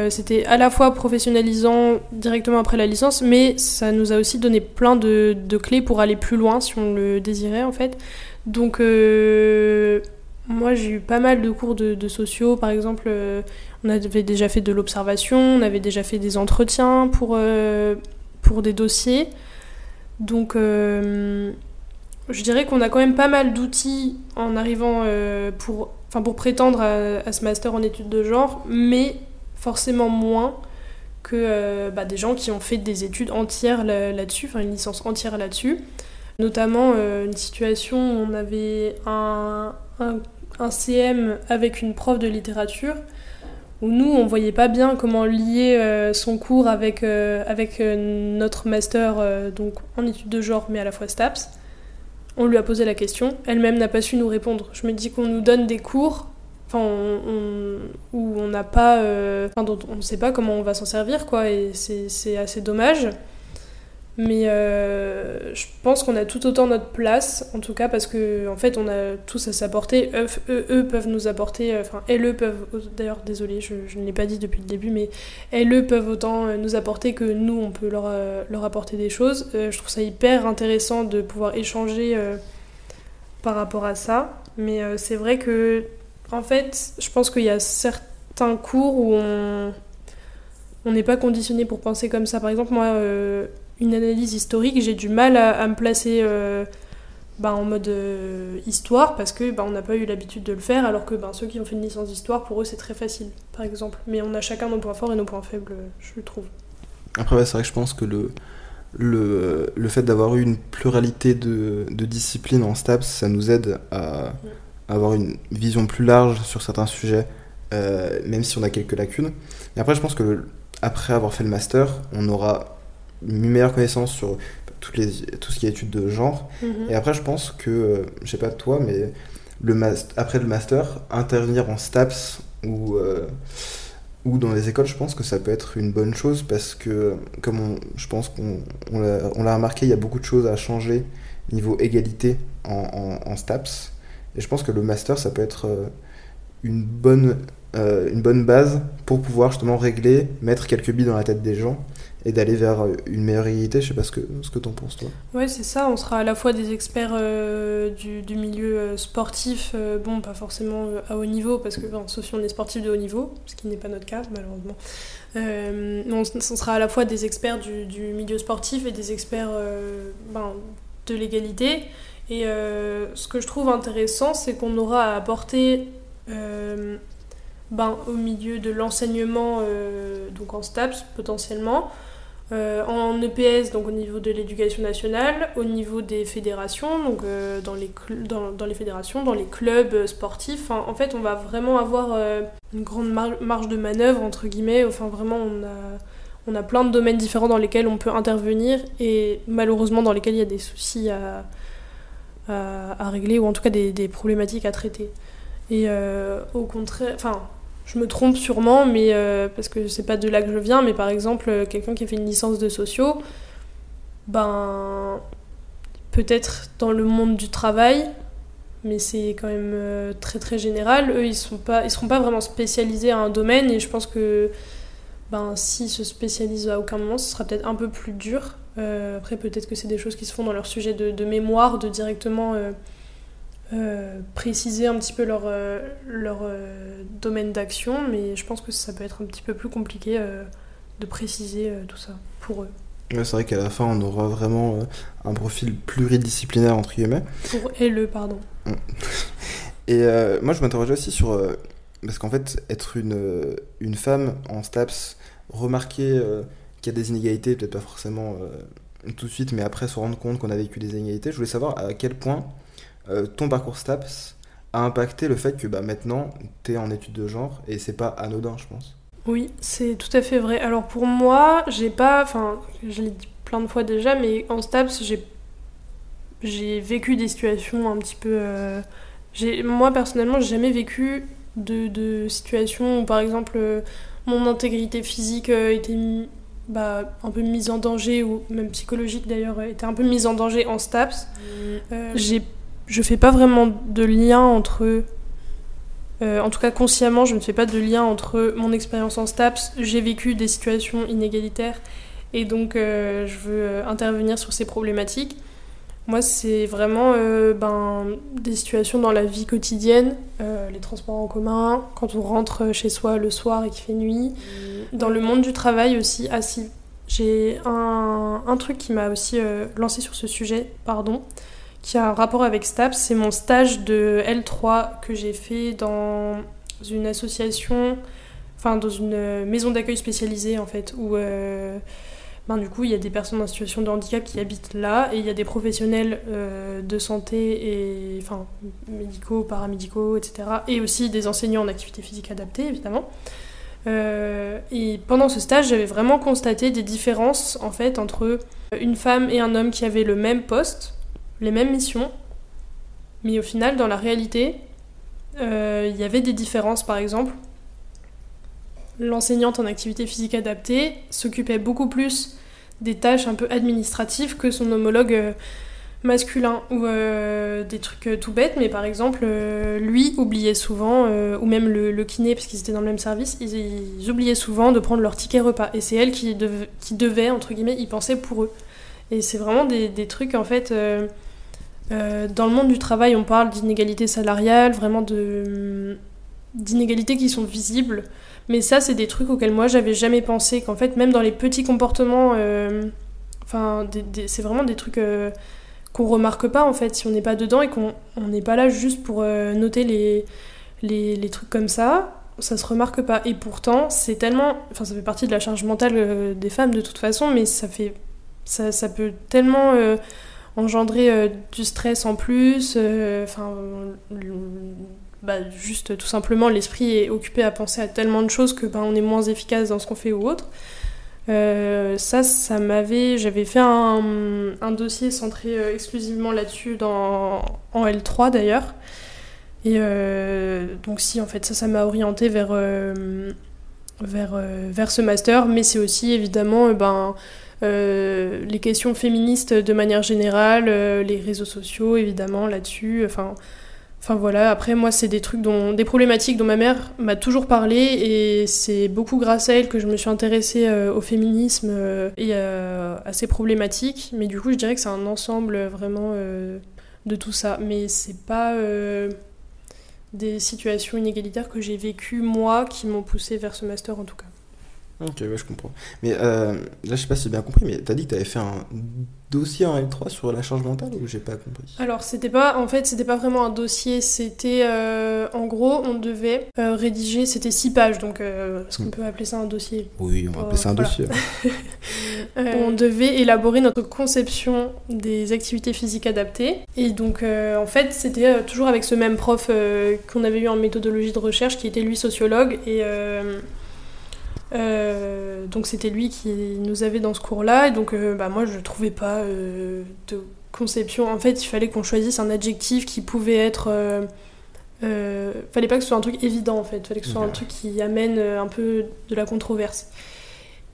c'était à la fois professionnalisant directement après la licence, mais ça nous a aussi donné plein de, de clés pour aller plus loin si on le désirait en fait. Donc moi j'ai eu pas mal de cours de, sociaux, par exemple euh, on avait déjà fait de l'observation, on avait déjà fait des entretiens pour, euh, pour des dossiers. Donc euh, je dirais qu'on a quand même pas mal d'outils en arrivant pour, pour prétendre à, ce master en études de genre, mais forcément moins que bah, des gens qui ont fait des études entières là- là-dessus, enfin une licence entière là-dessus. Notamment euh, une situation où on avait un, un, CM avec une prof de littérature où nous, on voyait pas bien comment lier euh, son cours avec, euh, avec notre master donc en études de genre, mais à la fois STAPS. On lui a posé la question, elle-même n'a pas su nous répondre. Je me dis qu'on nous donne des cours où on n'a pas, enfin, dont on ne sait pas comment on va s'en servir, quoi, et c'est assez dommage. Mais euh, je pense qu'on a tout autant notre place, en tout cas parce que en fait on a tous à s'apporter. Eux, eux, peuvent nous apporter, euh, enfin elles peuvent, d'ailleurs désolé, je, ne l'ai pas dit depuis le début, mais elles peuvent autant euh, nous apporter que nous on peut leur, leur apporter des choses. Je trouve ça hyper intéressant de pouvoir échanger par rapport à ça. Mais c'est vrai que En fait, je pense qu'il y a certains cours où on on n'est pas conditionné pour penser comme ça. Par exemple, moi, une analyse historique, j'ai du mal à, me placer euh, bah, en mode euh, histoire parce que bah, on n'a pas eu l'habitude de le faire, alors que bah, ceux qui ont fait une licence d'histoire, pour eux, c'est très facile, par exemple. Mais on a chacun nos points forts et nos points faibles, je trouve. Après, c'est vrai que je pense que le, le, le fait d'avoir eu une pluralité de, de, disciplines en STAPS, ça nous aide à, avoir une vision plus large sur certains sujets, même si on a quelques lacunes. Et après, je pense que après avoir fait le master, on aura une meilleure connaissance sur toutes les, tout ce qui est études de genre. Mhm. Et après, je pense que, euh, je sais pas toi, mais le après le master, intervenir en STAPS ou, euh, ou dans les écoles, je pense que ça peut être une bonne chose parce que, comme je pense qu'on on, l'a remarqué, il y a beaucoup de choses à changer niveau égalité en, en, STAPS. Et je pense que le master, ça peut être euh, une bonne euh, une bonne base pour pouvoir justement régler, mettre quelques billes dans la tête des gens et d'aller vers une meilleure réalité. Je sais pas ce que, ce que t'en penses toi. Ouais, c'est ça. On sera à la fois des experts euh, du, du, milieu euh, sportif, bon, pas forcément à haut niveau, parce que, sauf si on est sportif de haut niveau, ce qui n'est pas notre cas, malheureusement. on, on, sera à la fois des experts du, du milieu sportif et des experts ben, de l'égalité. Et ce que je trouve intéressant, c'est qu'on aura à apporter ben, au milieu de l'enseignement, euh, donc en STAPS potentiellement, euh, en EPS, donc au niveau de l'éducation nationale, au niveau des fédérations, donc euh, dans, les dans, les fédérations, dans les clubs sportifs. en fait, on va vraiment avoir une grande marge de manœuvre, entre guillemets. Enfin, vraiment, on a, on a plein de domaines différents dans lesquels on peut intervenir et malheureusement dans lesquels il y a des soucis à, à, régler ou en tout cas des, des problématiques à traiter. Et au contraire, enfin, je me trompe sûrement, mais euh, parce que c'est pas de là que je viens, mais par exemple, euh, quelqu'un qui a fait une licence de sociaux, ben peut-être dans le monde du travail, mais c'est quand même euh, très très général. Eux, ils sont pas, ils seront pas vraiment spécialisés à un domaine, et je pense que ben s'ils se spécialisent à aucun moment, ce sera peut-être un peu plus dur. après, peut-être que c'est des choses qui se font dans leur sujet de, de mémoire, de directement euh, préciser un petit peu leur, euh, leur euh, domaine d'action, mais je pense que ça peut être un petit peu plus compliqué de préciser tout ça pour eux. c'est vrai qu'à la fin, on aura vraiment un profil pluridisciplinaire, entre guillemets. Pour LE, pardon. Mm. Et moi, je m'interrogeais aussi sur... parce qu'en fait, être une, une femme en STAPS, remarquer qu'il y a des inégalités, peut-être pas forcément tout de suite, mais après se rendre compte qu'on a vécu des inégalités, je voulais savoir à quel point euh, ton parcours STAPS a impacté le fait que bah, maintenant tu es en études de genre et c'est pas anodin, je pense. Oui, c'est tout à fait vrai. Alors pour moi, j'ai pas. Enfin, je l'ai dit plein de fois déjà, mais en STAPS, j'ai j'ai vécu des situations un petit peu. Euh, moi personnellement, j'ai jamais vécu de, de situations où par exemple euh, mon intégrité physique était bah, un peu mise en danger, ou même psychologique d'ailleurs, était un peu mise en danger en STAPS. Mmh. j'ai je fais pas vraiment de lien entre. Euh, en tout cas, consciemment, je ne fais pas de lien entre mon expérience en STAPS, j'ai vécu des situations inégalitaires et donc euh, je veux euh, intervenir sur ces problématiques. Moi, c'est vraiment ben, des situations dans la vie quotidienne, les transports en commun, quand on rentre chez soi le soir et qu'il fait nuit, mmh. dans le monde du travail aussi. Ah si, j'ai un, un, truc qui m'a aussi lancé sur ce sujet, pardon qui a un rapport avec STAPS. C'est mon stage de L3 que j'ai fait dans une association, enfin dans une maison d'accueil spécialisée en fait, où euh, ben, du coup il y a des personnes en situation de handicap qui habitent là et il y a des professionnels euh, de santé et enfin médicaux, paramédicaux, etc. Et aussi des enseignants en activité physique adaptée évidemment. Euh, et pendant ce stage, j'avais vraiment constaté des différences en fait entre une femme et un homme qui avaient le même poste, les mêmes missions, mais au final, dans la réalité, euh, il y avait des différences. Par exemple, l'enseignante en activité physique adaptée s'occupait beaucoup plus des tâches un peu administratives que son homologue euh, masculin ou euh, des trucs tout bêtes. Mais par exemple lui oubliait souvent ou même le, kiné parce qu'ils étaient dans le même service ils, oubliaient souvent de prendre leur ticket repas. Et c'est elle qui, devait entre guillemets y penser pour eux. Et c'est vraiment des, trucs en fait euh, dans le monde du travail, on parle d'inégalité salariale, vraiment de, d'inégalités qui sont visibles. Mais ça, c'est des trucs auxquels moi, j'avais jamais pensé. Qu'en fait, même dans les petits comportements, euh, c'est vraiment des trucs euh, qu'on remarque pas, en fait, si on n'est pas dedans et qu'on n'est pas là juste pour euh, noter les, trucs comme ça. Ça se remarque pas. Et pourtant, c'est tellement. Enfin, ça fait partie de la charge mentale des femmes de toute façon, mais ça fait. Ça, ça peut tellement engendrer du stress en plus. Enfin bah, juste tout simplement l'esprit est occupé à penser à tellement de choses que bah, on est moins efficace dans ce qu'on fait ou autre. Euh, ça, ça m'avait. J'avais fait un, dossier centré euh, exclusivement là-dessus en L3 d'ailleurs. Et euh, donc, si, en fait, ça, ça m'a orienté vers, vers, vers ce master, mais c'est aussi évidemment ben, les questions féministes de manière générale, les réseaux sociaux évidemment là-dessus. Enfin, Enfin voilà, après moi c'est des trucs dont des problématiques dont ma mère m'a toujours parlé et c'est beaucoup grâce à elle que je me suis intéressée euh, au féminisme euh, et à ces problématiques. Mais du coup je dirais que c'est un ensemble vraiment euh, de tout ça. Mais c'est pas des situations inégalitaires que j'ai vécues moi qui m'ont poussé vers ce master en tout cas. Ok, ouais, je comprends. Mais là, je sais pas si j'ai bien compris, mais t'as dit que t'avais fait un dossier en L3 sur la charge mentale ou j'ai pas compris? Alors c'était pas en fait c'était pas vraiment un dossier, c'était euh, en gros on devait euh, rédiger c'était six pages donc euh, est-ce qu'on hmm. peut appeler ça un dossier? Oui, on va appeler ça un dossier. [LAUGHS] on devait élaborer notre conception des activités physiques adaptées et donc en fait c'était toujours avec ce même prof qu'on avait eu en méthodologie de recherche qui était lui sociologue et euh, donc c'était lui qui nous avait dans ce cours-là, et donc euh, bah, moi je trouvais pas euh, de conception. En fait, il fallait qu'on choisisse un adjectif qui pouvait être. fallait pas que ce soit un truc évident en fait, fallait que ce soit un truc qui amène un peu de la controverse.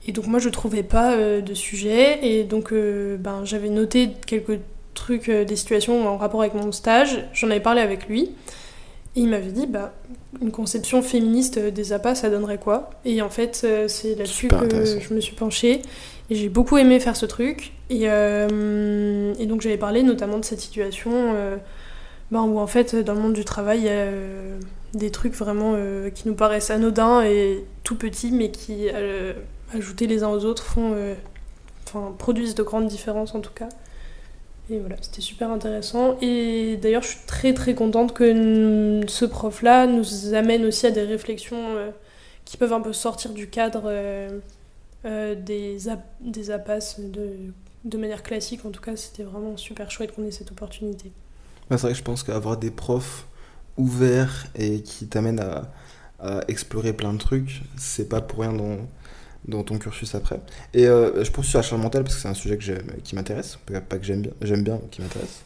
Et donc moi je trouvais pas de sujet, et donc ben, j'avais noté quelques trucs, des situations en rapport avec mon stage, j'en avais parlé avec lui. Et il m'avait dit, bah, une conception féministe des appâts, ça donnerait quoi? Et en fait, euh, c'est là-dessus que je me suis penchée. Et j'ai beaucoup aimé faire ce truc. Et, euh, et donc, j'avais parlé notamment de cette situation euh, ben, où, en fait, dans le monde du travail, il y a des trucs vraiment qui nous paraissent anodins et tout petits, mais qui, ajoutés les uns aux autres, font, produisent de grandes différences en tout cas. Et voilà, c'était super intéressant. Et d'ailleurs, je suis très très contente que ce prof-là nous amène aussi à des réflexions euh, qui peuvent un peu sortir du cadre euh, euh, des, APAS de, manière classique. En tout cas, c'était vraiment super chouette qu'on ait cette opportunité. c'est vrai que je pense qu'avoir des profs ouverts et qui t'amènent à, à, explorer plein de trucs, c'est pas pour rien dans dans ton cursus après. Et euh, je poursuis sur la charge mentale parce que c'est un sujet que qui m'intéresse, pas que j'aime bien, j'aime bien, qui m'intéresse.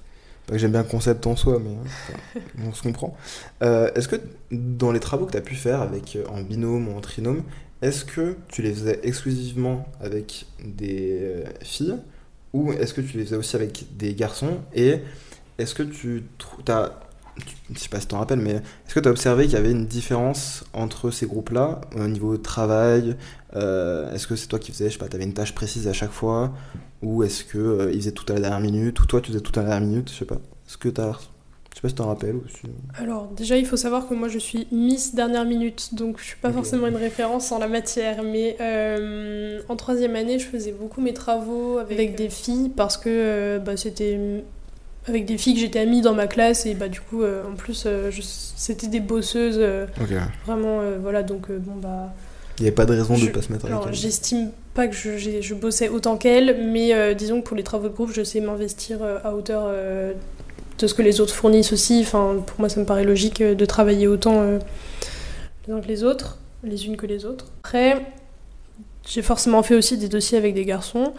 Pas que j'aime bien le concept en soi, mais hein, on se comprend. Euh, est-ce que dans les travaux que tu as pu faire avec, euh, en binôme ou en trinôme, est-ce que tu les faisais exclusivement avec des filles ou est-ce que tu les faisais aussi avec des garçons? Et est-ce que tu as je sais pas si t'en rappelles, mais est-ce que tu as observé qu'il y avait une différence entre ces groupes-là au niveau travail euh, Est-ce que c'est toi qui faisais, je sais pas, tu avais une tâche précise à chaque fois Ou est-ce qu'ils euh, faisaient tout à la dernière minute Ou toi tu faisais tout à la dernière minute Je sais pas. Est-ce que tu as. Je sais pas si t'en rappelles. Ou Alors, déjà, il faut savoir que moi je suis Miss dernière minute, donc je suis pas forcément une référence en la matière. Mais euh, en troisième année, je faisais beaucoup mes travaux avec, des filles parce que bah, c'était avec des filles que j'étais amie dans ma classe et bah du coup euh, en plus euh, c'était des bosseuses euh, vraiment voilà donc bon bah il n'y avait pas de raison de ne pas se mettre avec elles j'estime pas que je, je bossais autant qu'elles mais disons que pour les travaux de groupe je sais m'investir à hauteur de ce que les autres fournissent aussi. Enfin pour moi ça me paraît logique de travailler autant les uns que les autres les unes que les autres. Après j'ai forcément fait aussi des dossiers avec des garçons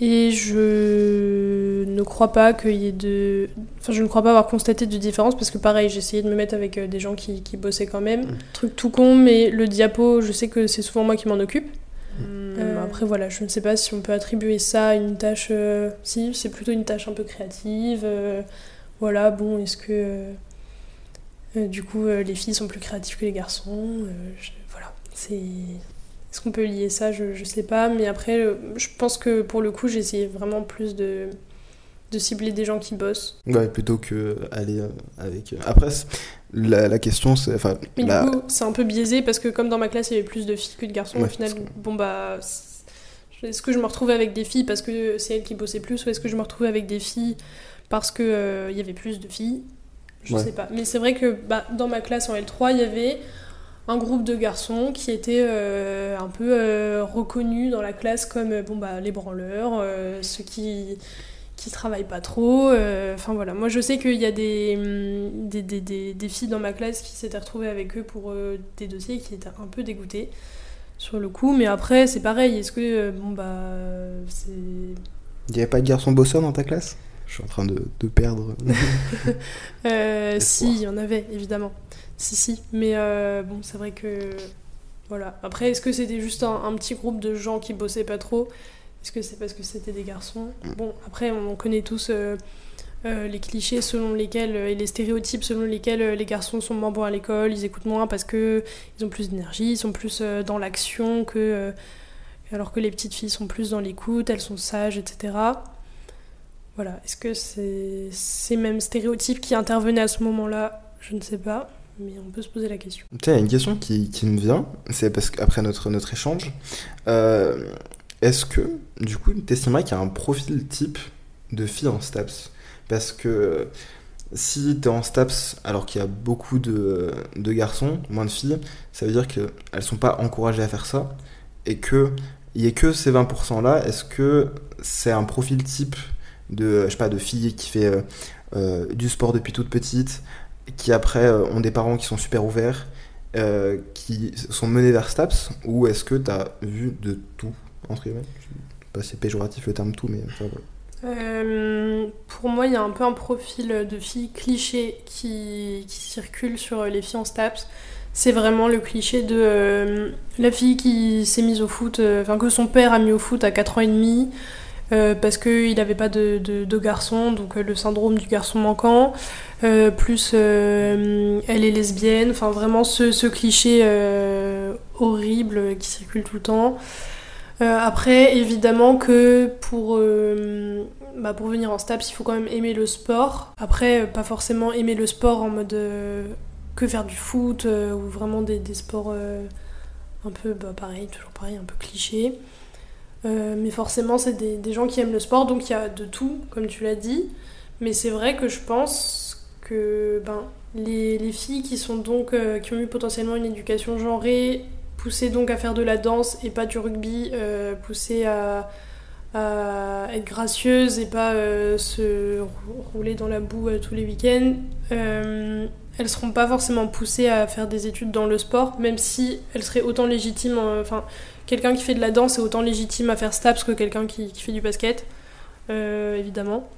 et je ne crois pas qu'il y ait de. Enfin, je ne crois pas avoir constaté de différence parce que, pareil, j'ai essayé de me mettre avec euh, des gens qui, qui bossaient quand même. Mm. Truc tout con, mais le diapo, je sais que c'est souvent moi qui m'en occupe. Mm. Euh, après, voilà, je ne sais pas si on peut attribuer ça à une tâche. Euh, si, c'est plutôt une tâche un peu créative. voilà, bon, est-ce que. du coup, les filles sont plus créatives que les garçons. voilà, c'est est-ce qu'on peut lier ça je, je sais pas. Mais après, euh, je pense que pour le coup, j'ai essayé vraiment plus de, de cibler des gens qui bossent. Ouais, plutôt que aller euh, avec. Euh, après, la, la question, c'est. Enfin, Mais la- du coup, c'est un peu biaisé parce que comme dans ma classe, il y avait plus de filles que de garçons, Ouais, au final, bon bah. Est-ce que je me retrouvais avec des filles parce que c'est elles qui bossaient plus ou est-ce que je me retrouvais avec des filles parce que euh, il y avait plus de filles? Je Ouais. sais pas. Mais c'est vrai que bah, dans ma classe en L3, il y avait un groupe de garçons qui étaient euh, un peu euh, reconnus dans la classe comme euh, bon bah les branleurs, euh, ceux qui qui travaillent pas trop. Enfin voilà, moi je sais qu'il y a des, hum, des, des, des, des filles dans ma classe qui s'étaient retrouvées avec eux pour des dossiers qui étaient un peu dégoûtées sur le coup. Mais après c'est pareil, est-ce que bon bah c'est Il n'y avait pas de garçon bosseur dans ta classe? Je suis en train de, de perdre. [LAUGHS] Si, il y en avait, évidemment. Si, si. Mais euh, bon, c'est vrai que. Voilà. Après, est-ce que c'était juste un, un petit groupe de gens qui bossaient pas trop? Est-ce que c'est parce que c'était des garçons? Bon, après, on connaît tous euh, euh, les clichés selon lesquels. et les stéréotypes selon lesquels les garçons sont moins bons à l'école, ils écoutent moins parce que ils ont plus d'énergie, ils sont plus dans l'action que. alors que les petites filles sont plus dans l'écoute, elles sont sages, etc. Voilà, est-ce que c'est ces mêmes stéréotypes qui intervenaient à ce moment-là? Je ne sais pas, mais on peut se poser la question. A une question qui, me vient, c'est parce qu'après notre, notre échange, euh, est-ce que, du coup, tu qu'il y a un profil type de fille en STAPS? Parce que si tu es en STAPS alors qu'il y a beaucoup de, garçons, moins de filles, ça veut dire qu'elles sont pas encouragées à faire ça, et que il y ait que ces 20% là, est-ce que c'est un profil type de, je de fille qui fait euh, euh, du sport depuis toute petite, qui après euh, ont des parents qui sont super ouverts, euh, qui sont menés vers STAPS, ou est-ce que tu as vu de tout, entre guillemets? Pas c'est péjoratif le terme tout, mais. Euh, pour moi, il y a un peu un profil de fille cliché qui, circule sur les filles en STAPS. C'est vraiment le cliché de la fille qui s'est mise au foot, enfin que son père a mis au foot à 4 ans et demi, euh, parce qu'il n'avait pas de, garçon, donc euh, le syndrome du garçon manquant, euh, plus elle est lesbienne, enfin vraiment ce, cliché horrible qui circule tout le temps. Après, évidemment que pour, bah, pour venir en STAPS, il faut quand même aimer le sport. Après, pas forcément aimer le sport en mode que faire du foot ou vraiment des, sports un peu bah, pareil, toujours pareil, un peu cliché. Euh, mais forcément, c'est des, gens qui aiment le sport, donc il y a de tout, comme tu l'as dit. Mais c'est vrai que je pense que ben, les, les filles qui, sont donc, euh, qui ont eu potentiellement une éducation genrée, poussées donc à faire de la danse et pas du rugby, euh, poussées à, à être gracieuses et pas se rou- rouler dans la boue tous les week-ends, elles seront pas forcément poussées à faire des études dans le sport, même si elles seraient autant légitimes. en- Enfin, quelqu'un qui fait de la danse est autant légitime à faire STAPS que quelqu'un qui, qui fait du basket, euh, évidemment.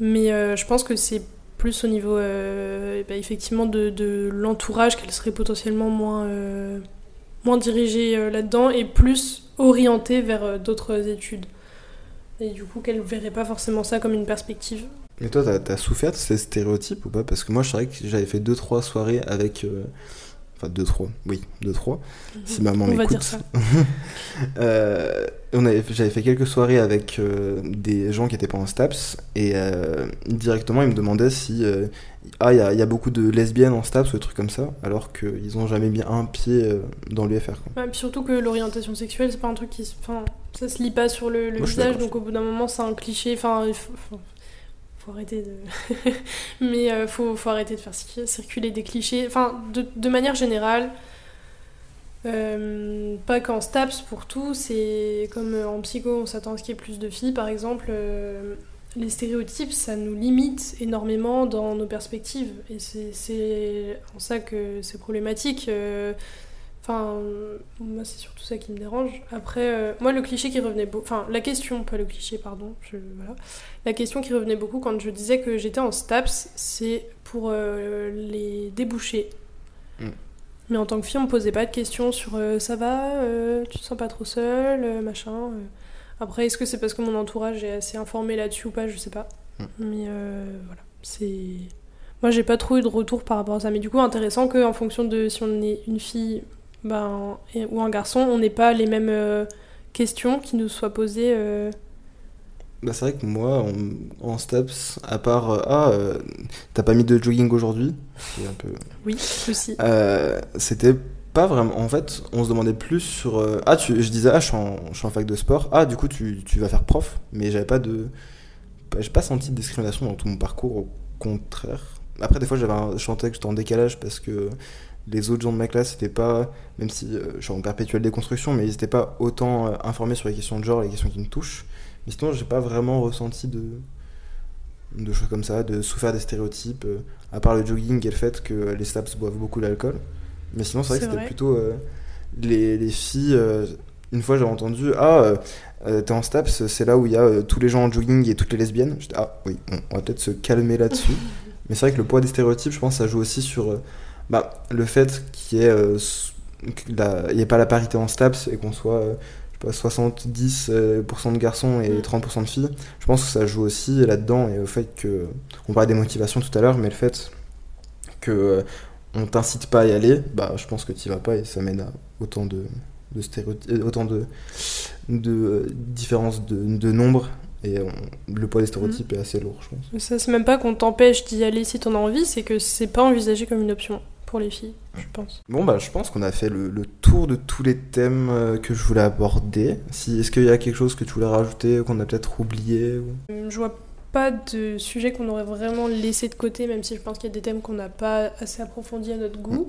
Mais euh, je pense que c'est plus au niveau, euh, ben, effectivement, de, de l'entourage qu'elles seraient potentiellement moins, moins dirigées euh, là-dedans et plus orientées vers d'autres études. Et du coup, qu'elles ne verraient pas forcément ça comme une perspective. Et toi, t'as as souffert de ces stéréotypes ou pas? Parce que moi, je savais que j'avais fait 2-3 soirées avec. Enfin, 2-3, oui, 2-3. Si maman On va m'écoute. [LAUGHS] Euh, on avait- J'avais fait quelques soirées avec euh, des gens qui étaient pas en STAPS et euh, directement ils me demandaient si euh, ah il y, a- il y a beaucoup de lesbiennes en STAPS ou des trucs comme ça alors qu'ils ont jamais mis un pied dans l'UFR. Ouais, surtout que l'orientation sexuelle, c'est pas un truc qui. Enfin, ça se lit pas sur le, le Moi, visage, donc au bout d'un moment, c'est un cliché. Enfin, faut, arrêter de. [LAUGHS] Mais euh, faut, faut arrêter de faire cir- circuler des clichés. Enfin, de, manière générale, euh, pas qu'en STAPS pour tout, c'est comme en psycho, on s'attend à ce qu'il y ait plus de filles, par exemple. euh, les stéréotypes, ça nous limite énormément dans nos perspectives. Et c'est en ça que c'est problématique. Enfin, moi, c'est surtout ça qui me dérange. Après, euh, moi, le cliché qui revenait beaucoup. Enfin, la question, pas le cliché, pardon. Je, voilà. La question qui revenait beaucoup quand je disais que j'étais en STAPS, c'est pour euh, les débouchés. Mm. Mais en tant que fille, on me posait pas de questions sur euh, ça va, tu te sens pas trop seule, machin. Après, est-ce que c'est parce que mon entourage est assez informé là-dessus ou pas, je sais pas. Mm. Mais voilà, c'est. Moi, j'ai pas trop eu de retour par rapport à ça. Mais du coup, intéressant qu'en fonction de si on est une fille ben, ou un garçon, on n'ait pas les mêmes euh, questions qui nous soient posées euh, Bah, c'est vrai que moi, en, en STAPS, à part euh, Ah, euh, t'as pas mis de jogging aujourd'hui? Un peu. Oui, aussi. C'était pas vraiment. En fait, on se demandait plus sur. ah, tu, je disais, ah, je suis, en, je suis en fac de sport. Ah, du coup, tu, tu vas faire prof. Mais j'avais pas de. J'ai pas senti de discrimination dans tout mon parcours, au contraire. Après, des fois, j'avais un- je sentais que j'étais en décalage parce que les autres gens de ma classe n'étaient pas, même si euh, je suis en perpétuelle déconstruction, mais ils n'étaient pas autant euh, informés sur les questions de genre, les questions qui me touchent. Mais sinon, j'ai pas vraiment ressenti de, de choses comme ça, de souffrir des stéréotypes, euh, à part le jogging et le fait que les STAPS boivent beaucoup d'alcool. Mais sinon, c'est vrai que c'était plutôt euh, les, les filles. euh, une fois, j'ai entendu Ah, euh, euh, t'es en STAPS, c'est là où il y a euh, tous les gens en jogging et toutes les lesbiennes. J'étais Ah, oui, on va peut-être se calmer là-dessus. Mais c'est vrai que le poids des stéréotypes, je pense, ça joue aussi sur euh, bah, le fait qu'il y ait, euh, ait pas la parité en STAPS et qu'on soit euh, je sais pas, 70% euh, cent de garçons et Mm. 30% de filles. Je pense que ça joue aussi là-dedans et au fait que. On parlait des motivations tout à l'heure, mais le fait que euh, on t'incite pas à y aller, bah, je pense que tu vas pas et ça mène à autant de, de stéréotypes, euh, autant de, de euh, différences de, de nombre. Et on- le poids des stéréotypes est assez lourd, je pense. Mais Ça, c'est même pas qu'on t'empêche d'y aller si t'en as envie, c'est que c'est pas envisagé comme une option pour les filles, je pense. Bon bah je pense qu'on a fait le, le tour de tous les thèmes euh, que je voulais aborder. Si, Est-ce qu'il y a quelque chose que tu voulais rajouter, qu'on a peut-être oublié ou... Euh, Je vois pas de sujet qu'on aurait vraiment laissé de côté, même si je pense qu'il y a des thèmes qu'on n'a pas assez approfondis à notre goût.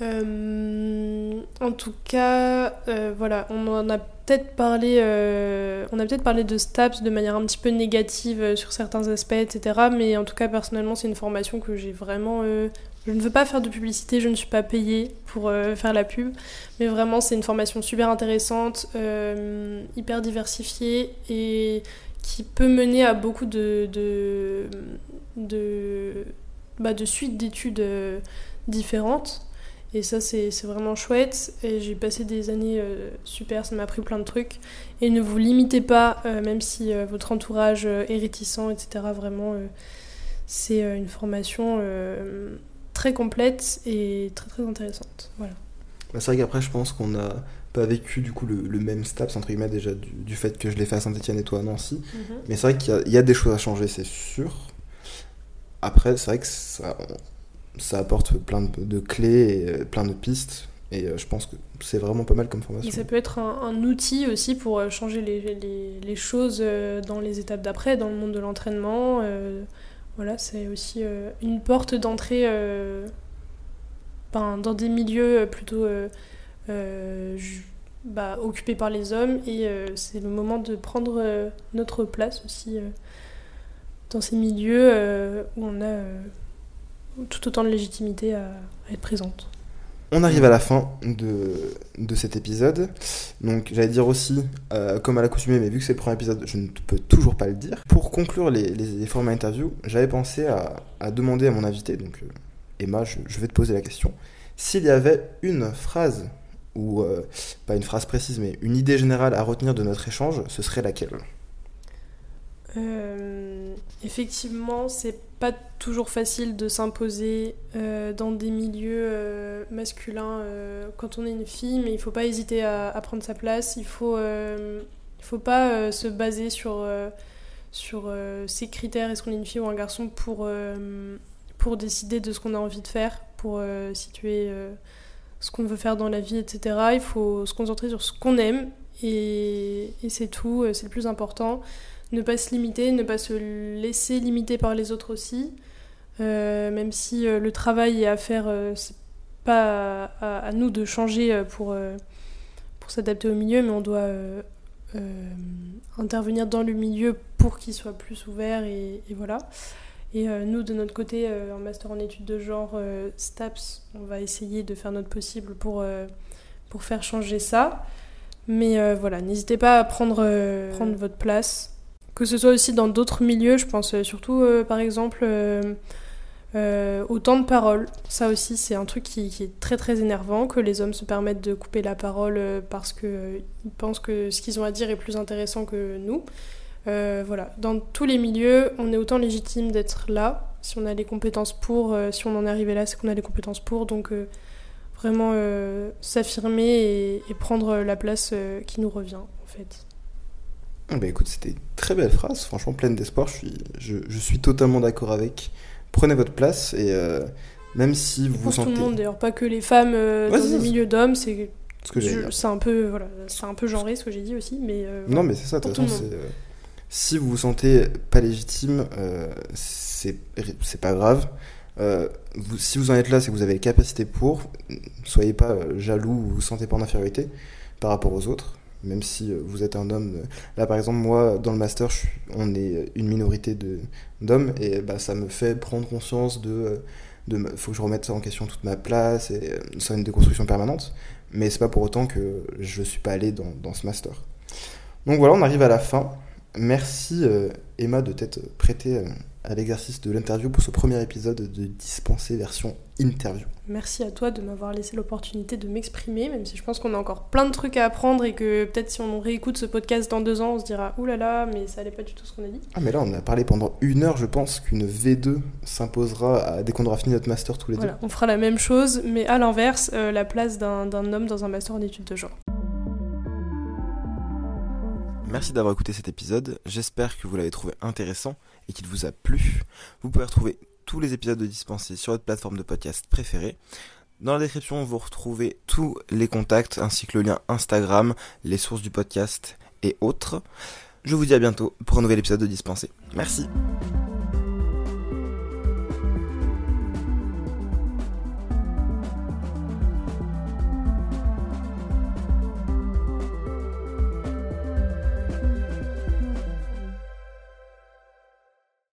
Euh, en tout cas, euh, voilà, on en a peut-être parlé, euh, on a peut-être parlé de STAPS de manière un petit peu négative sur certains aspects, etc. Mais en tout cas, personnellement, c'est une formation que j'ai vraiment. Je ne veux pas faire de publicité, je ne suis pas payée pour euh, faire la pub, mais vraiment, c'est une formation super intéressante, euh, hyper diversifiée et qui peut mener à beaucoup de, de, de, bah, suites d'études euh, différentes. Et ça, c'est vraiment chouette. Et j'ai passé des années super, ça m'a appris plein de trucs. Et ne vous limitez pas, même si votre entourage est réticent, etc. Vraiment, c'est une formation très complète et très très intéressante. Voilà. Bah, c'est vrai qu'après je pense qu'on n'a pas vécu du coup le, le même STAPS entre guillemets déjà du, du fait que je l'ai fait à Saint-Etienne et toi à Nancy. Mais c'est vrai qu'il y a- y, a des choses à changer, c'est sûr. Après, c'est vrai que ça, ça apporte plein de, de clés et euh, plein de pistes. Et euh, je pense que c'est vraiment pas mal comme Et formation. ça peut être un, un outil aussi pour euh, changer les, les, les choses dans les étapes d'après, dans le monde de l'entraînement. euh, voilà, c'est aussi euh, une porte d'entrée euh, ben, dans des milieux plutôt euh, ju- bah, occupés par les hommes. Et c'est le moment de prendre notre place aussi dans ces milieux où on a tout autant de légitimité à, à être présente. On arrive à la fin de, cet épisode. Donc j'allais dire aussi, euh, comme à l'accoutumée, mais vu que c'est le premier épisode, je ne peux toujours pas le dire. Pour conclure les, les, formats interview, j'avais pensé à, demander à mon invité, donc euh, Emma, je, je vais te poser la question. S'il y avait une phrase, ou euh, pas une phrase précise, mais une idée générale à retenir de notre échange, ce serait laquelle? Euh, effectivement, c'est pas toujours facile de s'imposer euh, dans des milieux euh, masculins quand on est une fille, mais il faut pas hésiter à, prendre sa place. Il faut, faut pas se baser sur, sur ces critères, est-ce qu'on est une fille ou un garçon, pour, décider de ce qu'on a envie de faire, pour situer ce qu'on veut faire dans la vie, etc. Il faut se concentrer sur ce qu'on aime et, c'est tout, c'est le plus important ne pas se limiter, ne pas se laisser limiter par les autres aussi. Euh, même si euh, le travail est à faire, euh, c'est pas à, nous de changer pour, s'adapter au milieu, mais on doit intervenir dans le milieu pour qu'il soit plus ouvert et, voilà. Et nous, de notre côté, en master en études de genre, STAPS, on va essayer de faire notre possible pour, faire changer ça. Mais voilà, n'hésitez pas à prendre votre place. Que ce soit aussi dans d'autres milieux, je pense euh, surtout euh, par exemple euh, euh, au temps de parole. Ça aussi, c'est un truc qui, est très très énervant, que les hommes se permettent de couper la parole parce qu'ils pensent que ce qu'ils ont à dire est plus intéressant que nous. Voilà, dans tous les milieux, on est autant légitime d'être là, si on a les compétences pour, si on en est arrivé là, c'est qu'on a les compétences pour, donc vraiment s'affirmer et, prendre la place qui nous revient en fait. Bah écoute, c'était une très belle phrase, franchement pleine d'espoir, je suis, je, je suis totalement d'accord avec. Prenez votre place et euh, même si vous vous sentez... tout le monde d'ailleurs, pas que les femmes euh, Ouais, dans ça. milieux d'hommes, c'est Ce que dire. c'est un peu voilà, c'est un peu genré ce que j'ai dit aussi, mais euh, Non, mais c'est ça, de toute tout façon, c'est, euh, si vous vous sentez pas légitime, euh, c'est c'est pas grave. Euh, vous- si vous en êtes là, c'est que vous avez les capacités pour. Soyez pas jaloux ou vous vous sentez pas en infériorité par rapport aux autres, même si euh, vous êtes un homme. euh, Là, par exemple, moi, dans le master, on est une minorité d'hommes et bah, ça me fait prendre conscience de. euh, de faut que je remette ça en question toute ma place et euh, ça une déconstruction permanente. Mais c'est pas pour autant que je suis pas allé dans, ce master. Donc voilà, on arrive à la fin. Merci euh, Emma de t'être prêtée euh, à l'exercice de l'interview pour ce premier épisode de Dispensé version interview. Merci à toi de m'avoir laissé l'opportunité de m'exprimer, même si je pense qu'on a encore plein de trucs à apprendre et que peut-être si on réécoute ce podcast dans deux ans, on se dira oulala, là là, mais ça allait pas du tout ce qu'on a dit. Ah mais là on a parlé pendant une heure, je pense qu'une V2 s'imposera dès qu'on aura fini notre master tous les Voilà, on fera la même chose, mais à l'inverse, euh, la place d'un homme dans un master en études de genre. Merci d'avoir écouté cet épisode, j'espère que vous l'avez trouvé intéressant et qu'il vous a plu. Vous pouvez retrouver tous les épisodes de Dispensé sur votre plateforme de podcast préférée. Dans la description, vous retrouvez tous les contacts ainsi que le lien Instagram, les sources du podcast et autres. Je vous dis à bientôt pour un nouvel épisode de Dispensé. Merci.